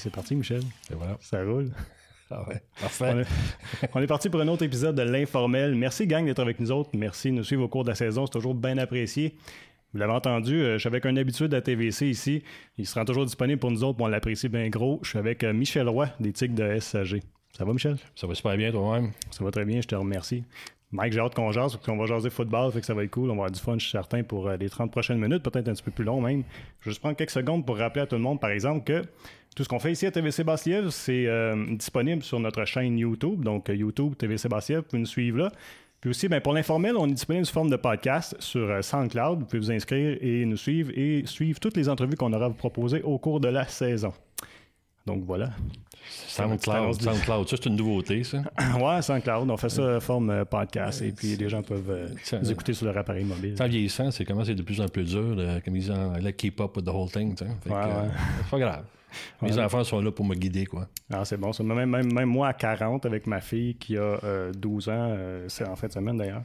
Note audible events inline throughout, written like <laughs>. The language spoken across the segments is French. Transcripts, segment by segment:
c'est parti, Michel. Et voilà. Ça roule. Ah ouais. <laughs> Parfait. On est, on est parti pour un autre épisode de l'Informel. Merci, gang, d'être avec nous autres. Merci de nous suivre au cours de la saison. C'est toujours bien apprécié. Vous l'avez entendu, euh, je suis avec un habitué de la TVC ici. Il sera toujours disponible pour nous autres. On l'apprécie bien gros. Je suis avec euh, Michel Roy des Tigres de SAG. Ça va, Michel? Ça va super bien toi-même? Ça va très bien, je te remercie. Mike, j'ai hâte qu'on jase, parce qu'on va jaser football, fait que ça va être cool. On va avoir du fun, je suis certain, pour euh, les 30 prochaines minutes, peut-être un petit peu plus long même. Je vais juste prendre quelques secondes pour rappeler à tout le monde, par exemple, que tout ce qu'on fait ici à TVC Basse-Lièvre, c'est euh, disponible sur notre chaîne YouTube. Donc, euh, YouTube, TVC Basse-Lièvre, vous pouvez nous suivre là. Puis aussi, ben, pour l'informel, on est disponible sous forme de podcast sur euh, SoundCloud. Vous pouvez vous inscrire et nous suivre et suivre toutes les entrevues qu'on aura à vous proposer au cours de la saison. Donc voilà. SoundCloud, SoundCloud, ça c'est une nouveauté, ça. <clears throat> ouais, SoundCloud, on fait ça en forme podcast et puis les gens peuvent nous écouter sur leur appareil mobile. En vieillissant, c'est comment c'est de plus en plus dur, de, comme ils disent en anglais, keep up with the whole thing. Ouais, ouais. C'est pas grave. Mes enfants sont là pour me guider, quoi. Ah, c'est bon. Ça. Même, même, même moi, à 40, avec ma fille qui a euh, 12 ans, euh, c'est en fin de semaine d'ailleurs,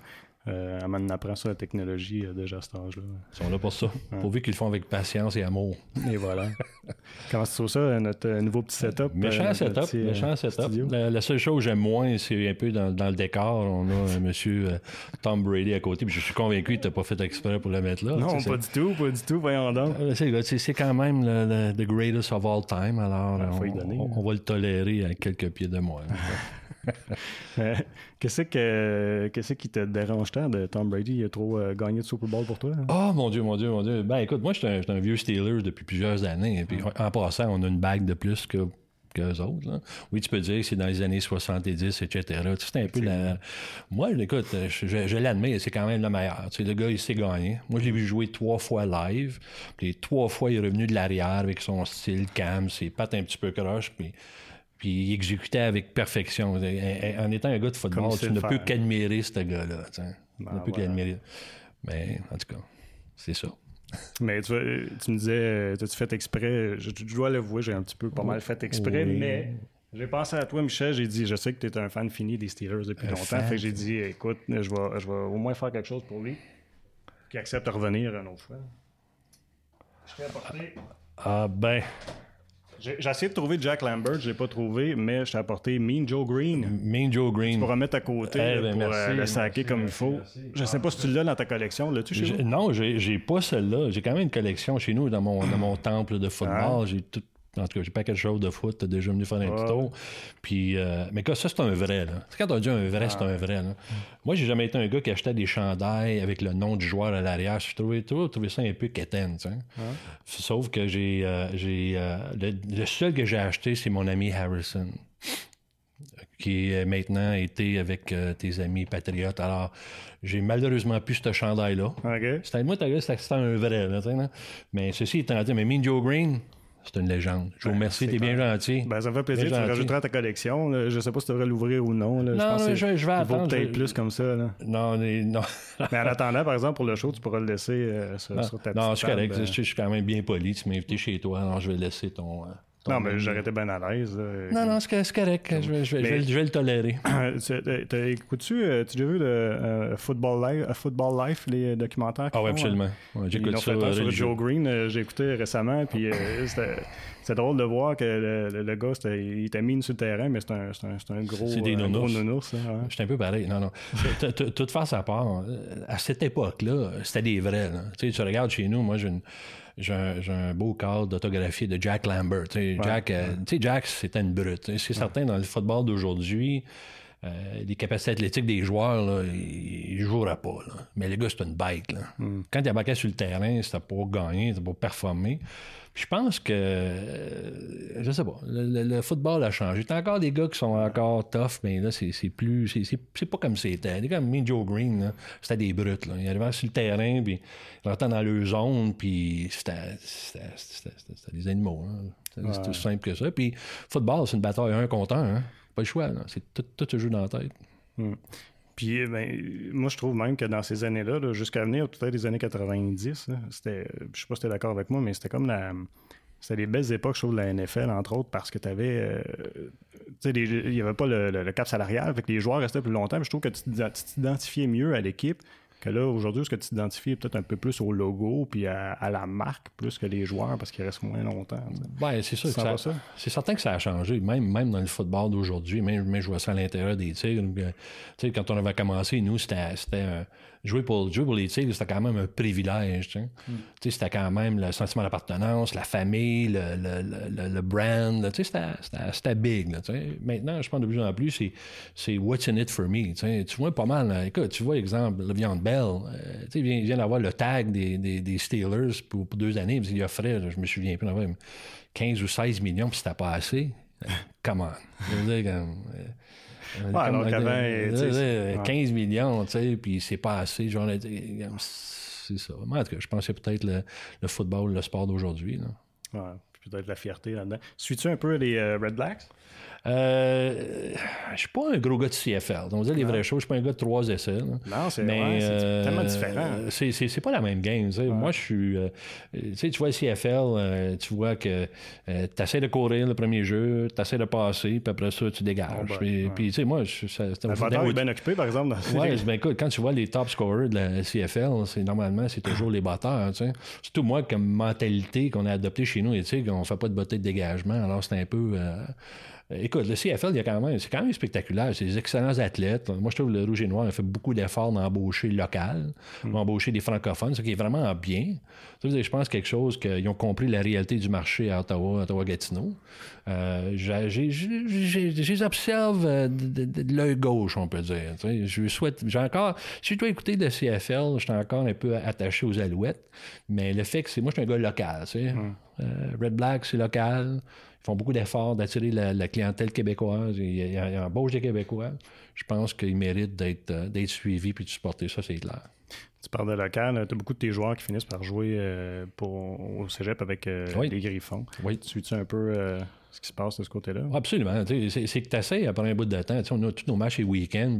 euh, m'en apprend sur la technologie euh, déjà à cet âge-là. Ils sont là pour ça. Pourvu qu'ils le font avec patience et amour. Et voilà. <laughs> Comment tu trouves ça, euh, notre euh, nouveau petit setup? Méchant setup, petit, méchant setup. La, la seule chose que j'aime moins, c'est un peu dans, dans le décor. On a un monsieur Tom Brady à côté, puis je suis convaincu qu'il t'a pas fait exprès pour le mettre là. Non, pas du tout, pas du tout, voyons donc. C'est- quand même le, le- the greatest of all time, alors faut on, y donner, on- hein. on va le tolérer à quelques pieds de moi. <laughs> <laughs> Euh, Qu'est-ce que qu'est-ce qui te dérange tant de Tom Brady? Il a trop euh, gagné de Super Bowl pour toi? hein? Oh mon Dieu, mon Dieu, mon Dieu. Ben écoute, moi je suis un, vieux Steelers depuis plusieurs années. Et puis en passant, on a une bague de plus que qu'eux autres. là. Oui, tu peux dire que c'est dans les années 70, etc. Tu sais, C'est un peu la... Moi, écoute, je, je, je l'admets, c'est quand même le meilleur. Tu sais, le gars, il sait gagner. Moi, je l'ai vu jouer trois fois live. Puis trois fois, il est revenu de l'arrière avec son style calme, ses pattes un petit peu croches, puis... Puis il exécutait avec perfection. En étant un gars de football, tu ne peux qu'admirer ce gars-là. tu. Tu Ben, ne peux voilà. qu'admirer. Mais en tout cas, c'est ça. Mais tu, tu me disais, euh, t'as-tu fait exprès? Je, je dois l'avouer, j'ai un petit peu pas mal fait exprès, Oui. mais j'ai pensé à toi, Michel. J'ai dit, je sais que tu es un fan fini des Steelers depuis Un longtemps. fan. Fait que j'ai dit, écoute, je vais, je vais au moins faire quelque chose pour lui, qui accepte de revenir une autre fois. Je t'ai apporté. Ah ben, J'ai j'ai essayé de trouver Jack Lambert, je l'ai pas trouvé, mais je t'ai apporté Mean Joe Green. Mean Joe Green. Pour remettre à côté Eh là, ben, pour merci, euh, le saquer comme il faut. merci. Je sais pas si tu l'as dans ta collection. L'as-tu chez J'ai- vous? Non, j'ai j'ai pas celle-là. J'ai quand même une collection chez nous dans mon, dans mon temple de football. J'ai tout. En tout cas, j'ai pas quelque chose de foot, t'as déjà venu faire un petit tour. Puis, euh, mais que ça, c'est un vrai, là. Quand on dit un vrai, c'est un vrai, là. Moi, j'ai jamais été un gars qui achetait des chandails avec le nom du joueur à l'arrière. Je trouvais, toujours trouvé ça un peu quétaine. Sauf que j'ai, euh, j'ai, euh, le, le seul que j'ai acheté, c'est mon ami Harrison qui est maintenant été avec euh, tes amis patriotes. Alors, j'ai malheureusement plus ce chandail-là. OK. C'était moi, t'as c'était c'était un vrai, là. Mais ceci étant dit, mais Mean Joe Green, c'est une légende. Je vous remercie, c'est t'es bien gentil. Ben, ça me fait plaisir. Tu le rajouteras à ta collection. là. Je sais pas si tu devrais l'ouvrir ou non. là. Non, je pense je- je vais il attendre, vaut peut-être je- plus comme ça. Là. Non, mais- non. <laughs> Mais en attendant, par exemple, pour le show, tu pourras le laisser euh, sur, sur ta non, petite c'est correct. table, Je, je suis quand même bien poli. Tu m'as invité chez toi, alors je vais laisser ton. euh, ton- Non, mais j'aurais été bien à l'aise. Non, non, c'est correct. Je vais, je vais- je vais- Mais- je vais le tolérer. <clears throat> Tu- t'as- t'as- Écoutes-tu, euh, tu as déjà vu le euh, Football, Life, euh, Football Life, les documentaires? Ah, oui, absolument. hein? Ouais, J'écoute ça. fait un sur. Joe Green, euh, j'ai écouté récemment, puis euh, <coughs> c'était c'est drôle de voir que le, le- le gars, il était mis sur le terrain, mais c'est un, un, c'est un gros, C'est des un gros nounours. nounours. hein. J'étais un peu pareil. Non, non. Toute face à part, euh, à cette époque-là, c'était des vrais. là. Tu sais, tu regardes chez nous, moi, j'ai une- j'ai un, beau cadre d'autographie de Jack Lambert. Jack, euh, tu sais, Jack, c'était une brute. C'est certain, dans le football d'aujourd'hui, euh, les capacités athlétiques des joueurs, là, ils ne joueraient pas. là. Mais le gars, c'est une bête. Là. Quand il embarquait sur le terrain, c'était pour gagner, c'était pour performer. Je pense que, euh, je sais pas, le, football a changé. T'as encore des gars qui sont encore tough, mais là, c'est c'est plus, c'est- pas comme c'était. Des gars comme me, Joe Green, c'était des brutes. Là. Ils arrivaient sur le terrain, puis ils rentraient dans leur zone, puis c'était des animaux. C'était c'est aussi simple que ça. Puis football, c'est une bataille un contre un. Hein. Pas le choix. C'est tout, tout se joue dans la tête. Puis, eh ben, moi, je trouve même que dans ces années-là, là, jusqu'à venir, peut-être les années 90, là, c'était, je sais pas si tu es d'accord avec moi, mais c'était comme la. C'était les belles époques, je trouve, de la NFL, entre autres, parce que tu avais. il n'y avait pas le, cap salarial, fait que les joueurs restaient plus longtemps. mais je trouve que tu tu t'identifiais mieux à l'équipe que là, aujourd'hui, est-ce que tu t'identifies peut-être un peu plus au logo puis à, la marque plus que les joueurs parce qu'ils restent moins longtemps? Oui, c'est sûr. ça, C'est certain que ça a changé, même, même dans le football d'aujourd'hui, même, même je vois ça à l'intérieur des Tigres. Euh, quand on avait commencé, nous, c'était jouer pour, jouer pour les Tigres, c'était quand même un privilège. Tu sais. Hmm. C'était quand même le sentiment d'appartenance, la famille, le, le, le, brand. Tu sais, c'était big. Là, tu sais. Maintenant, je pense de plus en plus, c'est what's in it for me. Tu, sais. tu vois pas mal. écoute, tu vois, exemple, Le'Veon Bell. Euh, tu sais, il vient, d'avoir le tag des, des, des Steelers pour, pour, deux années. Il offrait, je me souviens plus, 15 ou 16 millions, puis c'était pas assez. <laughs> Comment? Je veux dire, comme, euh, Ouais, 15 millions, tu sais, puis c'est pas assez. Genre, c'est ça. en tout cas, je pensais peut-être le, le, football, le sport d'aujourd'hui. Ouais, peut-être la fierté là-dedans. Suis-tu un peu les euh, Red Blacks? Euh, je suis pas un gros gars de CFL. On va dire les vraies choses. Je suis pas un gars de 3 essais. Non, c'est ouais, euh, tellement différent. C'est pas la même game. Moi, je suis. Euh, tu vois, le CFL, euh, tu vois que tu essaies de courir le premier jeu, tu essaies de passer, puis après ça, tu dégages. Oh, ben, puis, tu sais, moi, ça, est bien occupé, par exemple. Oui, ben, écoute, quand tu vois les top scorers de la CFL, c'est normalement, c'est toujours les batteurs. sais Surtout moi, comme mentalité qu'on a adoptée chez nous, tu sais, qu'on fait pas de beauté de dégagement. Alors, c'est un peu. Euh, écoute, le CFL, il y a quand même, c'est quand même spectaculaire. C'est des excellents athlètes. Moi, je trouve que le Rouge et Noir a fait beaucoup d'efforts d'embaucher local, d'embaucher mm. des francophones, ce qui est vraiment bien. Je pense quelque chose qu'ils ont compris la réalité du marché à Ottawa, Ottawa-Gatineau. Euh, je les observe euh, de, l'œil gauche, on peut dire. Je souhaite, j'ai encore, si je dois écouter le CFL, je suis encore un peu attaché aux Alouettes, mais le fait que c'est, moi, je suis un gars local. Mm. Red Black, c'est local font beaucoup d'efforts d'attirer la, clientèle québécoise. Il y, a, un beau des Québécois. Je pense qu'ils méritent d'être, euh, d'être suivis puis de supporter ça, c'est clair. Tu parles de local. Tu as beaucoup de tes joueurs qui finissent par jouer euh, pour, au cégep avec euh, les Griffons. Oui. Tu suis un peu ce qui se passe de ce côté-là? Absolument. C'est que tu essaies après un bout de temps. on a tous nos matchs et week-ends.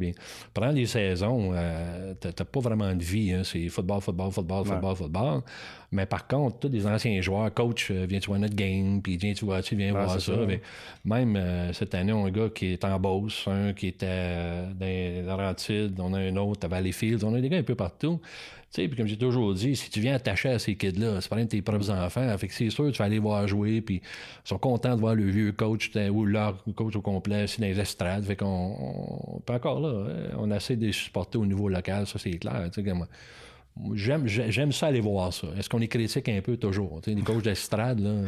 Pendant les saisons, euh, tu n'as pas vraiment de vie. Hein. C'est football, football, football, football, football. Mais par contre, tous les anciens joueurs, coach, euh, viens-tu voir notre game, puis viens tu vois, tu viens voir ça. même euh, cette année, on a un gars qui est en Beauce, un qui était dans les Laurentides, on a un autre à Valleyfield, on a des gars un peu partout puis comme j'ai toujours dit, si tu viens attacher à ces kids-là, c'est pas de tes propres enfants. Fait que c'est sûr, tu vas aller voir jouer, puis ils sont contents de voir le vieux coach ou leur coach au complet, c'est dans les estrades. Fait qu'on, on, encore là, hein, on essaie de les supporter au niveau local, ça c'est clair. J'aime, j'aime ça aller voir ça. Est-ce qu'on est critique un peu toujours? les coachs d'estrade, là, euh,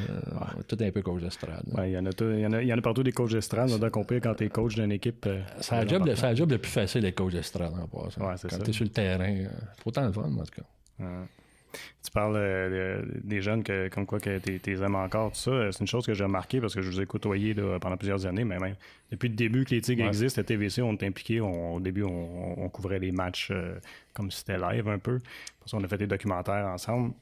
tout un peu coach d'estrade. Il y, en a y, y en a partout des coachs d'estrade, on compris quand tu es coach d'une équipe. Euh, c'est le job, le, job le plus facile d'être coach d'estrade en passant. Ouais, quand tu es sur le terrain, c'est euh, autant de fun, en tout cas. Tu parles des jeunes que, comme quoi que tu aimes encore, tout ça. C'est une chose que j'ai remarqué parce que je vous ai côtoyé pendant plusieurs années, mais même depuis le début que les Tigres existent, la TVC, on est impliqué. au début, on, couvrait les matchs comme si c'était live un peu. Parce qu'on a fait des documentaires ensemble.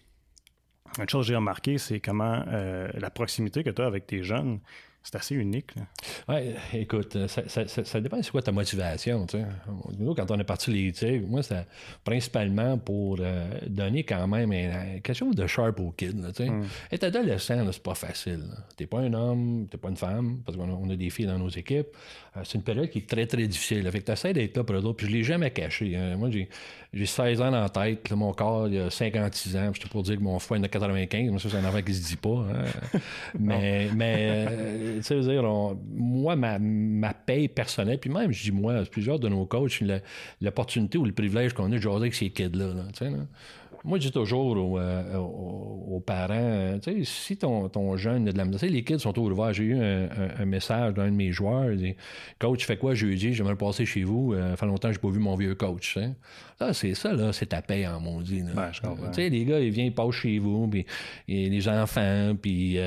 Une chose que j'ai remarqué, c'est comment euh, la proximité que tu as avec tes jeunes, c'est assez unique. Oui, écoute, ça, ça, ça, dépend c'est quoi ta motivation. Nous, quand on est parti les Tigres, moi, c'était principalement pour euh, donner quand même quelque chose de sharp aux kids. Là, mm. Être adolescent, c'est pas facile. T'es pas un homme, t'es pas une femme, parce qu'on a des filles dans nos équipes. Euh, c'est une période qui est très, très difficile. Là. Fait que t'essaies d'être là pour eux puis je l'ai jamais caché. Hein. Moi, j'ai, 16 ans en tête. mon corps, il y a 56 ans. Je pour dire que mon foie, il a 95. Mais ça, c'est un enfant qui se dit pas. Hein. <laughs> mais, mais euh, tu sais, dire, moi, ma, ma paye personnelle, puis même, je dis moi, plusieurs de nos coachs, l'opportunité ou le privilège qu'on a de jaser avec ces kids-là. Là, là. Moi, je dis toujours aux, euh, parents, euh, tu sais, si ton, ton jeune a de la misère, les kids sont ouverts. J'ai eu un, message d'un de mes joueurs, il dit Coach, tu fais quoi jeudi? J'aimerais passer chez vous. Ça euh, fait longtemps que je n'ai pas vu mon vieux coach. Ça, c'est ça, là, c'est ta paix en maudit. Là. tu sais, les gars, ils viennent, ils passent chez vous, puis les enfants, puis, tu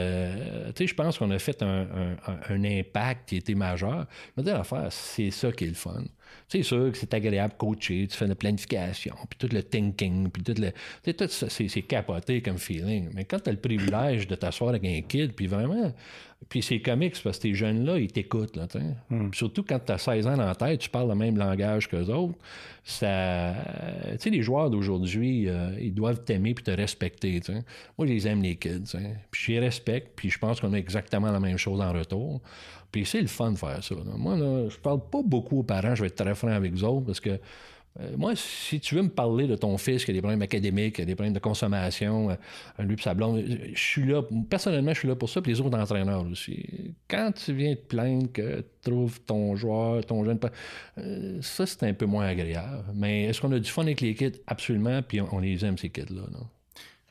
sais, je pense qu'on a fait un, impact qui était majeur. Mais l'affaire, c'est ça qui est le fun. C'est sûr que c'est agréable de coacher, tu fais la planification, puis tout le thinking, puis tout le. tout ça, c'est capoté comme feeling. Mais quand tu as le privilège de t'asseoir avec un kid, puis vraiment. Puis c'est comique, parce que tes jeunes-là, ils t'écoutent, là, hmm. Surtout quand tu as 16 ans dans la tête, tu parles le même langage qu'eux autres. Ça. Tu sais, les joueurs d'aujourd'hui, euh, ils doivent t'aimer puis te respecter, Moi, je les aime, les kids, Puis je les respecte, puis je pense qu'on a exactement la même chose en retour. Puis c'est le fun de faire ça. Moi, là, je parle pas beaucoup aux parents, je vais être très franc avec eux autres, parce que euh, moi, si tu veux me parler de ton fils qui a des problèmes académiques, des problèmes de consommation, euh, lui et sa blonde, je suis là, personnellement, je suis là pour ça, puis les autres entraîneurs aussi. Quand tu viens te plaindre que tu trouves ton joueur, ton jeune, euh, ça, c'est un peu moins agréable. Mais est-ce qu'on a du fun avec les kids? Absolument, puis on, les aime, ces kids-là.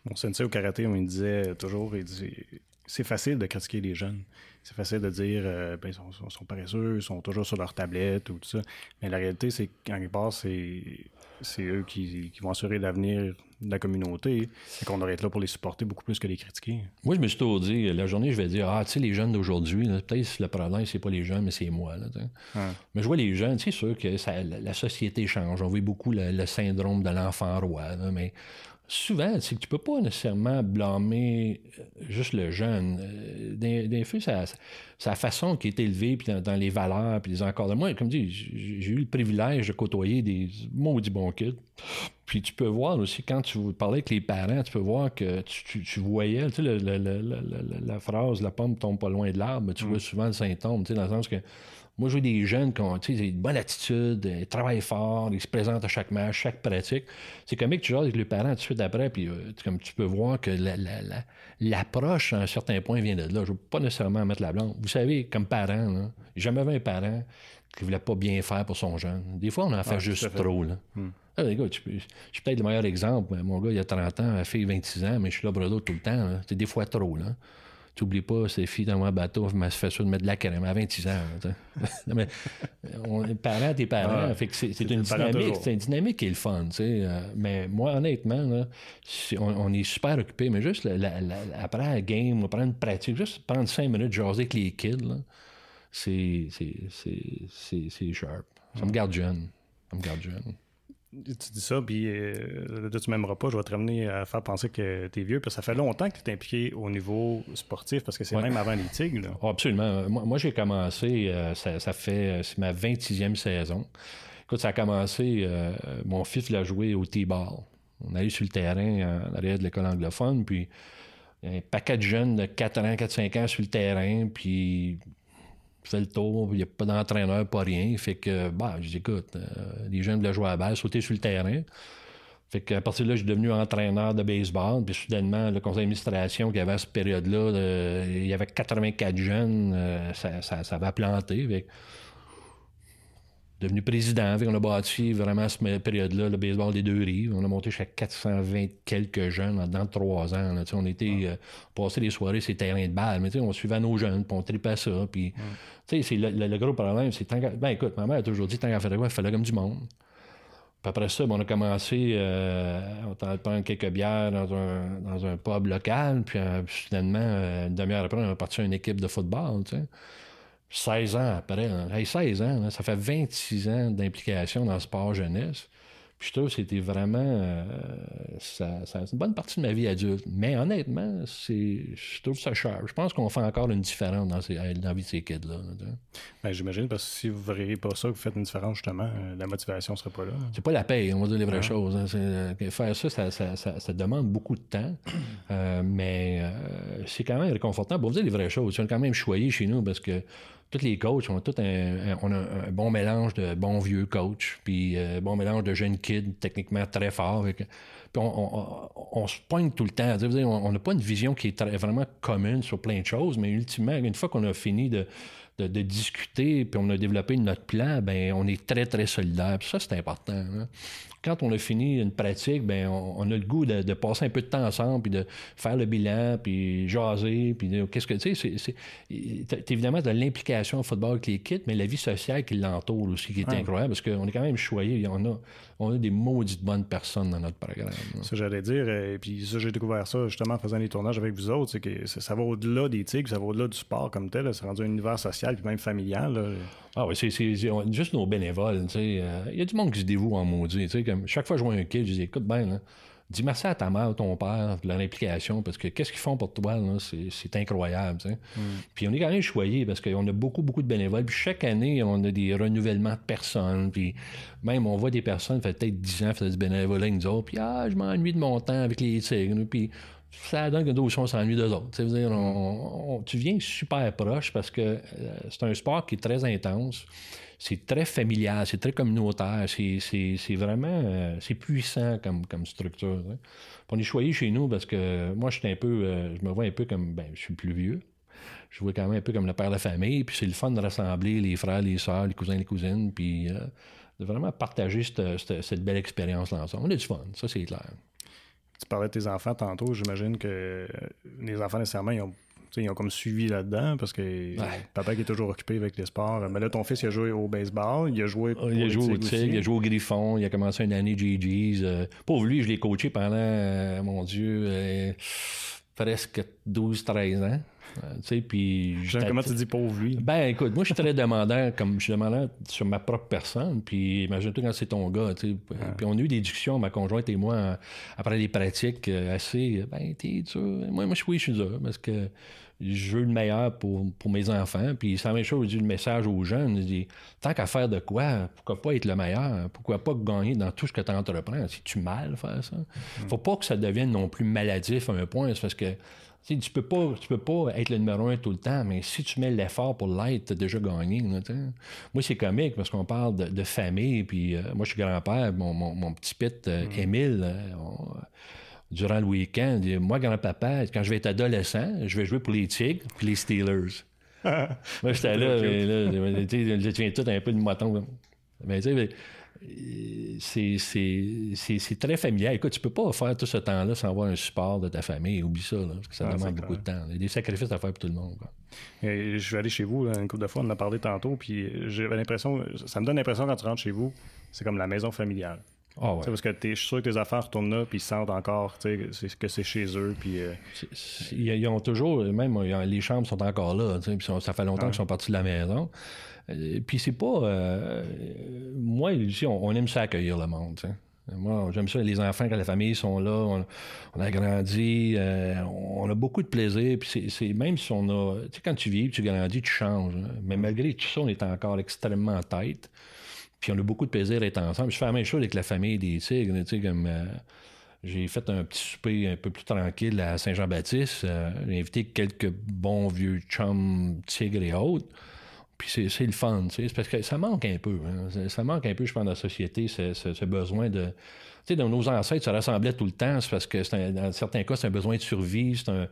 Mon sensei au karaté, on me disait toujours, c'est facile de critiquer les jeunes. C'est facile de dire euh, ben, ils sont, paresseux, ils sont toujours sur leur tablette ou tout ça. Mais la réalité, c'est qu'en quelque part, c'est, eux qui, vont assurer l'avenir de la communauté et qu'on devrait être là pour les supporter beaucoup plus que les critiquer. Moi, je me suis toujours dit, la journée, je vais dire Ah, tu sais, les jeunes d'aujourd'hui, peut-être le problème, c'est pas les jeunes, mais c'est moi. Mais je vois les jeunes, c'est sûr que la, société change. On voit beaucoup le, syndrome de l'enfant roi. mais souvent, c'est que tu peux pas nécessairement blâmer euh, juste le jeune. Euh, des, fois, c'est la façon qui est élevée, puis dans, les valeurs, puis les encore de moi. Comme dit, j'ai eu le privilège de côtoyer des maudits bons kids. Puis tu peux voir aussi, quand tu parlais avec les parents, tu peux voir que tu, voyais, tu sais, la phrase « la pomme tombe pas loin de l'arbre », tu mm. vois souvent le symptôme, tu sais, dans le sens que moi, je vois des jeunes qui ont une bonne attitude, ils travaillent fort, ils se présentent à chaque match, chaque pratique. C'est comme que tu joues avec les parents tout de suite après, puis euh, comme tu peux voir que l'approche, à un certain point, vient de là. Je ne veux pas nécessairement mettre la blanche. Vous savez, comme parent, j'ai jamais vu un parent qui ne voulait pas bien faire pour son jeune. Des fois, on en fait juste trop. Là. Hmm. Ah, je suis peut-être le meilleur exemple. Mon gars, il a 30 ans, la fille, 26 ans, mais je suis là l'autre tout le temps. C'est des fois trop. Là. T'oublies pas, ces filles dans mon bateau m'a fait ça de mettre de la crème à 26 ans. <laughs> mais on est parents, t'es parents. fait que c'est, une dynamique, c'est une dynamique qui est le fun. Euh, mais moi, honnêtement, on, est super occupé, mais juste après la game, on prend une pratique, juste prendre cinq minutes, jaser avec les kids, c'est, c'est, sharp. Ça me garde jeune. Ça me garde jeune tu dis ça, puis euh, tu m'aimeras pas, je vais te ramener à faire penser que tu es vieux, parce que ça fait longtemps que tu es impliqué au niveau sportif, parce que c'est même avant les Tigres. Oh, absolument. Moi, j'ai commencé, euh, ça, fait, c'est ma 26e saison. Écoute, ça a commencé, euh, mon fils l'a joué au T-ball. On allait sur le terrain en arrière de l'école anglophone, puis un paquet de jeunes de 4 ans, 4-5 ans sur le terrain, puis fais le tour, il n'y a pas d'entraîneur, pas rien. Fait que, bah, je dis, écoute, euh, les jeunes voulaient jouer à la balle, sauter sur le terrain. Fait qu'à partir de là, je suis devenu entraîneur de baseball. Puis soudainement, le conseil d'administration qui avait à cette période-là, il y avait 84 jeunes, euh, ça, ça, ça va planter devenu président. on a bâti vraiment à cette période-là le baseball des deux rives. On a monté jusqu'à 420 quelques jeunes dans trois ans. on était euh, passé les soirées ces terrains de balle, mais on suivait nos jeunes, puis on tripait ça. Puis, c'est le, gros problème, c'est tant Ben écoute, ma mère a toujours dit tant qu'à faire quoi, il fallait comme du monde. Puis après ça, ben, on a commencé, euh, on a prendre quelques bières dans un, dans un pub local, puis euh, finalement, une demi-heure après, on a parti à une équipe de football. 16 ans après. 16 ans, ça fait 26 ans d'implication dans le sport jeunesse. Puis je trouve que c'était vraiment. Euh, ça, c'est une bonne partie de ma vie adulte. Mais honnêtement, c'est, je trouve ça cher. Je pense qu'on fait encore une différence dans, dans la vie de ces kids-là. Ben, j'imagine, parce que si vous ne verriez pas ça, que vous faites une différence, justement, euh, la motivation ne serait pas là. C'est pas la paye, on va dire les vraies choses. Hein. Euh, faire ça ça, ça demande beaucoup de temps. mais c'est quand même réconfortant. Pour vous dire les vraies choses, on quand même choyé chez nous parce que tous les coachs on a un bon mélange de bons vieux coachs, puis euh, bon mélange de jeunes kids techniquement très forts. puis on, se pointe tout le temps. On n'a pas une vision qui est vraiment commune sur plein de choses, mais ultimement, une fois qu'on a fini de, discuter, puis on a développé notre plan, ben on est très, très solidaire. ça, c'est important. Hein quand on a fini une pratique, ben on, a le goût de, passer un peu de temps ensemble, puis de faire le bilan, puis jaser, puis qu'est-ce que tu sais, c'est évidemment de l'implication au football avec les kits, mais la vie sociale qui l'entoure aussi, qui est incroyable, parce qu'on est quand même choyé. On a, on a des maudites bonnes personnes dans notre programme. Ça, j'allais dire, et puis ça, j'ai découvert ça justement en faisant les tournages avec vous autres, c'est que ça, va au-delà des tigres, ça va au-delà du sport comme tel, c'est rendu un univers social, puis même familial. Ah oui, c'est juste nos bénévoles. Euh, il y a du monde qui se dévoue en maudit. Comme, chaque fois que je vois un kid, je dis écoute bien, dis merci à ta mère, ton père, de l'implication, parce que qu'est-ce qu'ils font pour toi, c'est incroyable. Mm. Puis on est quand même choyé parce qu'on a beaucoup, beaucoup de bénévoles. Puis chaque année, on a des renouvellements de personnes. Puis même, on voit des personnes, fait peut-être 10 ans, faisaient du bénévolat avec nous autres. Puis ah, je m'ennuie de mon temps avec les tigres. Puis ça donne que nous aussi, on s'ennuie d'eux autres. Dire, tu viens super proche parce que euh, c'est un sport qui est très intense. C'est très familial, c'est très communautaire, c'est vraiment euh, c'est puissant comme, structure. On est choisi chez nous parce que moi, je suis un peu, euh, je me vois un peu comme, ben, je suis plus vieux. Je vois quand même un peu comme le père de famille, puis c'est le fun de rassembler les frères, les sœurs, les cousins, les cousines, puis de vraiment partager cette, cette belle expérience-là ensemble. On a du fun, ça c'est clair. Tu parlais de tes enfants tantôt. J'imagine que les enfants, nécessairement, ils ont, ils ont comme suivi là-dedans parce que papa qui est toujours occupé avec les sports. Mais là, ton fils, il a joué au baseball, il a joué au Il a joué au Tigre, il a joué au Griffon, il a commencé une année GG's. Euh, pauvre lui, je l'ai coaché pendant, euh, mon Dieu, euh, presque 12-13 ans. Euh, puis Comment tu dis pauvre lui? Ben écoute, moi je suis très demandant, comme je suis demandant sur ma propre personne, puis imagine-toi quand c'est ton gars, tu Puis on a eu des discussions, ma conjointe et moi, après des pratiques euh, assez, ben t'es dur. Moi, moi je suis, je suis dur, parce que je veux le meilleur pour, pour mes enfants. Puis c'est la même chose, je dis le message aux jeunes. Je dis, tant qu'à faire de quoi, pourquoi pas être le meilleur? Pourquoi pas gagner dans tout ce que tu entreprends? C'est-tu mal faire ça? Mm. Faut pas que ça devienne non plus maladif à un point. C'est parce que tu peux pas tu peux pas être le numéro un tout le temps, mais si tu mets l'effort pour l'être, tu as déjà gagné. moi, c'est comique parce qu'on parle de, famille, puis euh, moi, je suis grand-père, mon, petit pit, euh, mm. Émile, euh, durant le week-end, moi, grand-papa, quand je vais être adolescent, je vais jouer pour les Tigres puis les Steelers. <laughs> moi, j'étais là, mais là, je tiens tout un peu de moton. Mais tu sais, c'est très familial. Écoute, tu peux pas faire tout ce temps-là sans avoir un support de ta famille. Oublie ça, parce que ça demande beaucoup de temps. Il y a des sacrifices à faire pour tout le monde. je suis allé chez vous une couple de fois, on en a parlé tantôt, puis j'avais l'impression, ça me donne l'impression quand tu rentres chez vous, c'est comme la maison familiale. Ah parce que je suis sûr que tes affaires retournent là, puis ils sentent encore que c'est chez eux. Puis, euh, ils ont toujours, même les chambres sont encore là. Ça fait longtemps qu'ils sont partis de la maison. Euh, puis c'est pas. Euh, moi, ici, on, aime ça accueillir le monde. Moi, j'aime ça, les enfants, quand la famille sont là, on, a grandi, on a beaucoup de plaisir. Puis c'est même si on a. Tu sais, quand tu vis, tu grandis, tu changes. Hein. Mais malgré tout ça, on est encore extrêmement tête. Puis on a beaucoup de plaisir d'être ensemble. Je fais la même chose avec la famille des tigres. Tu sais, comme, euh, j'ai fait un petit souper un peu plus tranquille à Saint-Jean-Baptiste. Euh, j'ai invité quelques bons vieux chums tigres et autres. Puis c'est, le fun, tu sais, parce que ça manque un peu. Hein. Ça manque un peu, je pense, dans la société, ce besoin de, sais, dans nos ancêtres, ça ressemblait tout le temps. C'est parce que dans certains cas, c'est un besoin de survie. C'est un,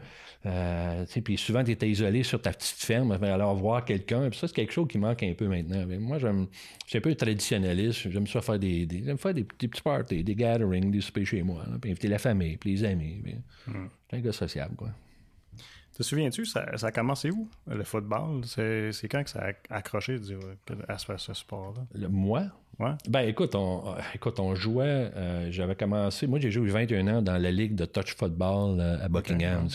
euh, puis souvent, tu étais isolé sur ta petite ferme, alors voir quelqu'un. Puis ça, c'est quelque chose qui manque un peu maintenant. moi, j'aime, je suis un peu traditionnaliste. J'aime ça faire des, j'aime faire des, petits parties, des gatherings, des soupers chez moi, puis inviter la famille, puis les amis. Puis, hmm. un gars sociable, quoi. Te souviens-tu, ça, ça a commencé où, le football? C'est, quand que ça a accroché à ce, ce sport-là? moi? Ouais. Ben écoute, on, euh, écoute, on jouait, euh, j'avais commencé, moi j'ai joué 21 ans dans la ligue de touch football euh, à Buckingham.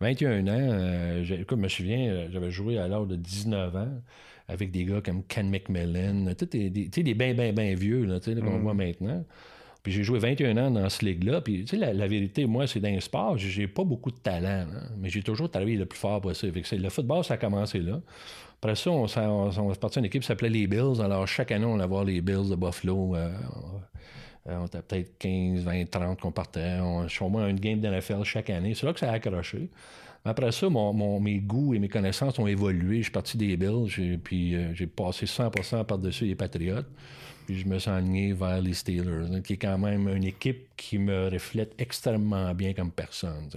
21 ans, écoute, je me souviens, j'avais joué à l'âge de 19 ans avec des gars comme Ken McMillan, tu sais, des, des bien, bien, bien vieux, là, qu'on mm. voit maintenant. Puis j'ai joué 21 ans dans ce ligue-là. Puis, tu sais, la, vérité, moi, c'est dans le sport, j'ai pas beaucoup de talent, hein. mais j'ai toujours travaillé le plus fort possible. Le football, ça a commencé là. Après ça, on, on, est parti équipe qui s'appelait les Bills. Alors, chaque année, on allait voir les Bills de Buffalo. Euh, euh, on était peut-être 15, 20, 30 qu'on partait. On, je au moins une game d'NFL chaque année. C'est là que ça a accroché. Après ça, mon, mes goûts et mes connaissances ont évolué. Je suis parti des Bills, puis euh, j'ai passé 100% par-dessus les Patriotes. Puis je me suis aligné vers les Steelers, hein, qui est quand même une équipe qui me reflète extrêmement bien comme personne.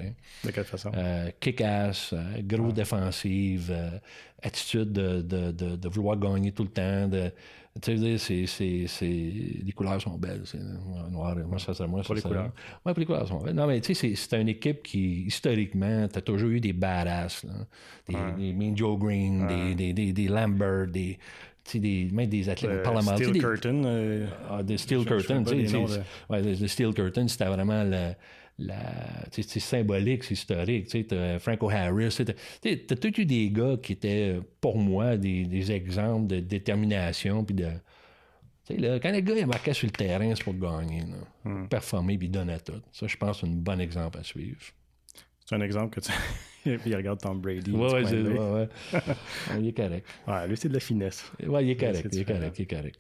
De quelle façon? Euh, kick-ass, euh, gros défensive, euh, attitude de, de, de, de, vouloir gagner tout le temps. De, tu sais, c'est, c'est, c'est, les couleurs sont belles. C'est noir, moi, ça, moi. Pour les couleurs. Oui, pour les couleurs sont belles. Non, mais tu sais, c'est, une équipe qui, historiquement, tu as toujours eu des badass. Là. Des, Joe Green, des, des, des, des Lambert, des des, même des athlètes euh, parlementaires. Steel Curtain. Euh, ah, Steel Curtain. Ouais, le Steel Curtain, c'était vraiment la, la c'est symbolique, c'est historique. Tu sais, Franco Harris. Tu as tout eu des gars qui étaient, pour moi, des, des exemples de détermination. Puis de, là, quand les gars ils marquaient sur le terrain, c'est pour gagner. Là. Hmm. Performer puis donner tout. Ça, je pense, c'est un bon exemple à suivre. C'est un exemple que tu. <laughs> Puis il regarde Tom Brady. Ouais, ouais, c'est, ouais, <laughs> ouais. il est correct. Ouais, lui, c'est de la finesse. Ouais, il est correct. Il est correct. Il est correct.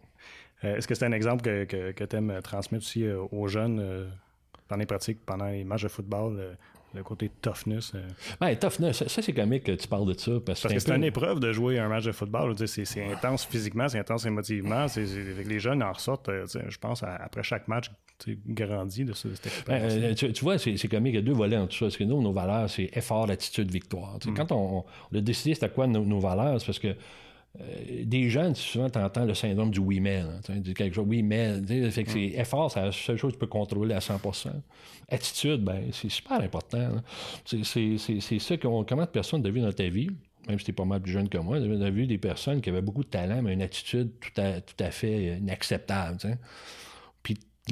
Euh, est-ce que c'est un exemple que, que, que tu aimes transmettre aussi euh, aux jeunes euh, dans les pratiques, pendant les matchs de football? Le côté toughness. Euh. Ben, toughness, ça, c'est comique que tu parles de ça. Parce, que c'est une épreuve de jouer un match de football. C'est intense physiquement, c'est intense émotivement. les jeunes en ressortent, euh, je pense, après chaque match, grandi de, cette ben, expérience. tu, vois, c'est comique. Il y a deux volets en tout ça. Parce que nous, nos valeurs, c'est effort, attitude, victoire. Mm. Quand on, a décidé c'était quoi nos, valeurs, c'est parce que euh, des jeunes, souvent, tu entends le syndrome du oui mais. quelque chose, oui mais. Fait que c'est effort, c'est la seule chose que tu peux contrôler à 100% Attitude, ben, c'est super important. C'est ça que comment de personnes tu as vu dans ta vie, même si tu es pas mal plus jeune que moi, tu as vu des personnes qui avaient beaucoup de talent, mais une attitude tout à, tout à fait inacceptable.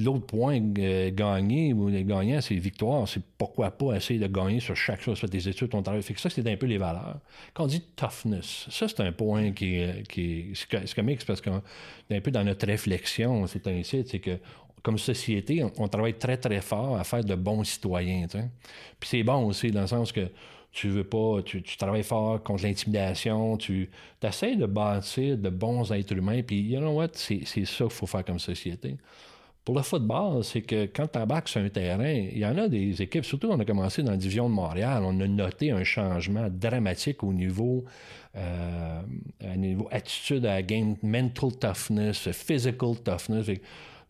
L'autre point euh, gagné ou gagnant, c'est victoire. C'est pourquoi pas essayer de gagner sur chaque chose. Fait des études, ton travail. Fait que ça, c'est un peu les valeurs. Quand on dit toughness, ça, c'est un point qui est, qui c'est parce qu'on est un peu dans notre réflexion, c'est ainsi, c'est que comme société, on, travaille très, très fort à faire de bons citoyens. Puis c'est bon aussi, dans le sens que tu veux pas, tu, travailles fort contre l'intimidation, tu essaies de bâtir de bons êtres humains, puis you know what, c'est ça qu'il faut faire comme société. Pour le football, c'est que quand tu embarques sur un terrain, il y en a des équipes, surtout on a commencé dans la division de Montréal, on a noté un changement dramatique au niveau, euh, niveau attitude à la game, mental toughness, physical toughness.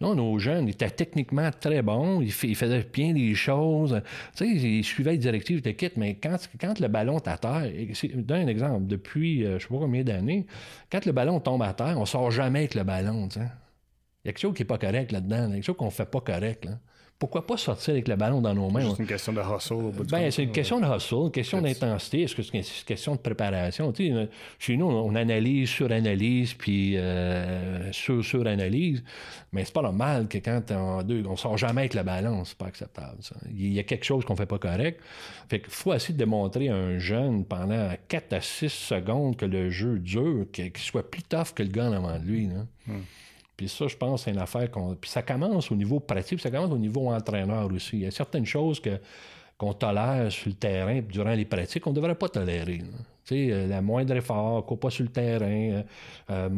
Non, nos jeunes étaient techniquement très bons, ils, faisaient bien les choses, tu sais, ils suivaient les directives de kit, mais quand, quand le ballon est à terre, donne un exemple, depuis euh, je sais pas combien d'années, quand le ballon tombe à terre, on sort jamais avec le ballon, tu sais. Il y a quelque chose qui n'est pas correct là-dedans, il y a quelque chose qu'on ne fait pas correct. Là. Pourquoi pas sortir avec le ballon dans nos mains? C'est une question de hustle. Ben, c'est une question de hustle, une question d'intensité. Est-ce que c'est une question de préparation? Tu sais, chez nous, on analyse, suranalyse, puis euh, sur-suranalyse. Mais c'est pas normal que quand on, deux, on sort jamais avec le ballon, c'est pas acceptable. Ça. Il y a quelque chose qu'on fait pas correct. Fait qu'il faut essayer de démontrer à un jeune pendant 4 à 6 secondes que le jeu dure, qu'il soit plus tough que le gars en avant de lui. Là. Hmm. Puis ça, je pense, c'est une affaire. Puis ça commence au niveau pratique, puis ça commence au niveau entraîneur aussi. Il y a certaines choses que, qu'on tolère sur le terrain durant les pratiques qu'on ne devrait pas tolérer. Euh, la moindre effort, court pas sur le terrain, euh, euh,